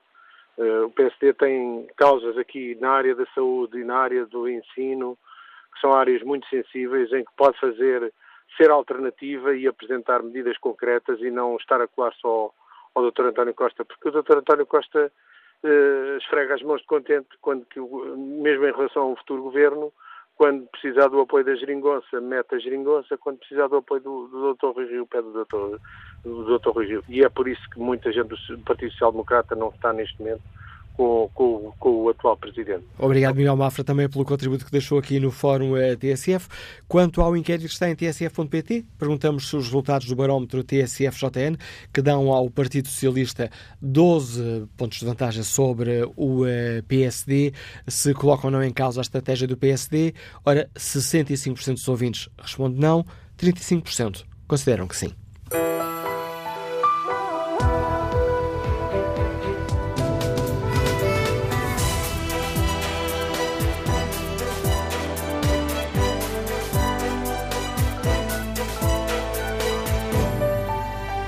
Uh, o PSD tem causas aqui na área da saúde e na área do ensino, que são áreas muito sensíveis, em que pode fazer ser alternativa e apresentar medidas concretas e não estar a colar só ao Dr. António Costa, porque o Dr. António Costa eh, esfrega as mãos de contente quando que, mesmo em relação ao futuro governo, quando precisar do apoio da geringonça, mete a geringonça, quando precisar do apoio do, do Dr. Rui Rio, pede o Dr. Do Dr. Rui Rio. E é por isso que muita gente do Partido Social Democrata não está neste momento com, com, com, o atual Presidente. Obrigado, Miguel Mafra, também pelo contributo que deixou aqui no Fórum eh, TSF. Quanto ao inquérito que está em tsf.pt, perguntamos se os resultados do barómetro TSF-JN, que dão ao Partido Socialista 12 pontos de vantagem sobre o eh, PSD, se colocam ou não em causa a estratégia do PSD. Ora, 65% dos ouvintes respondem não, 35% consideram que sim.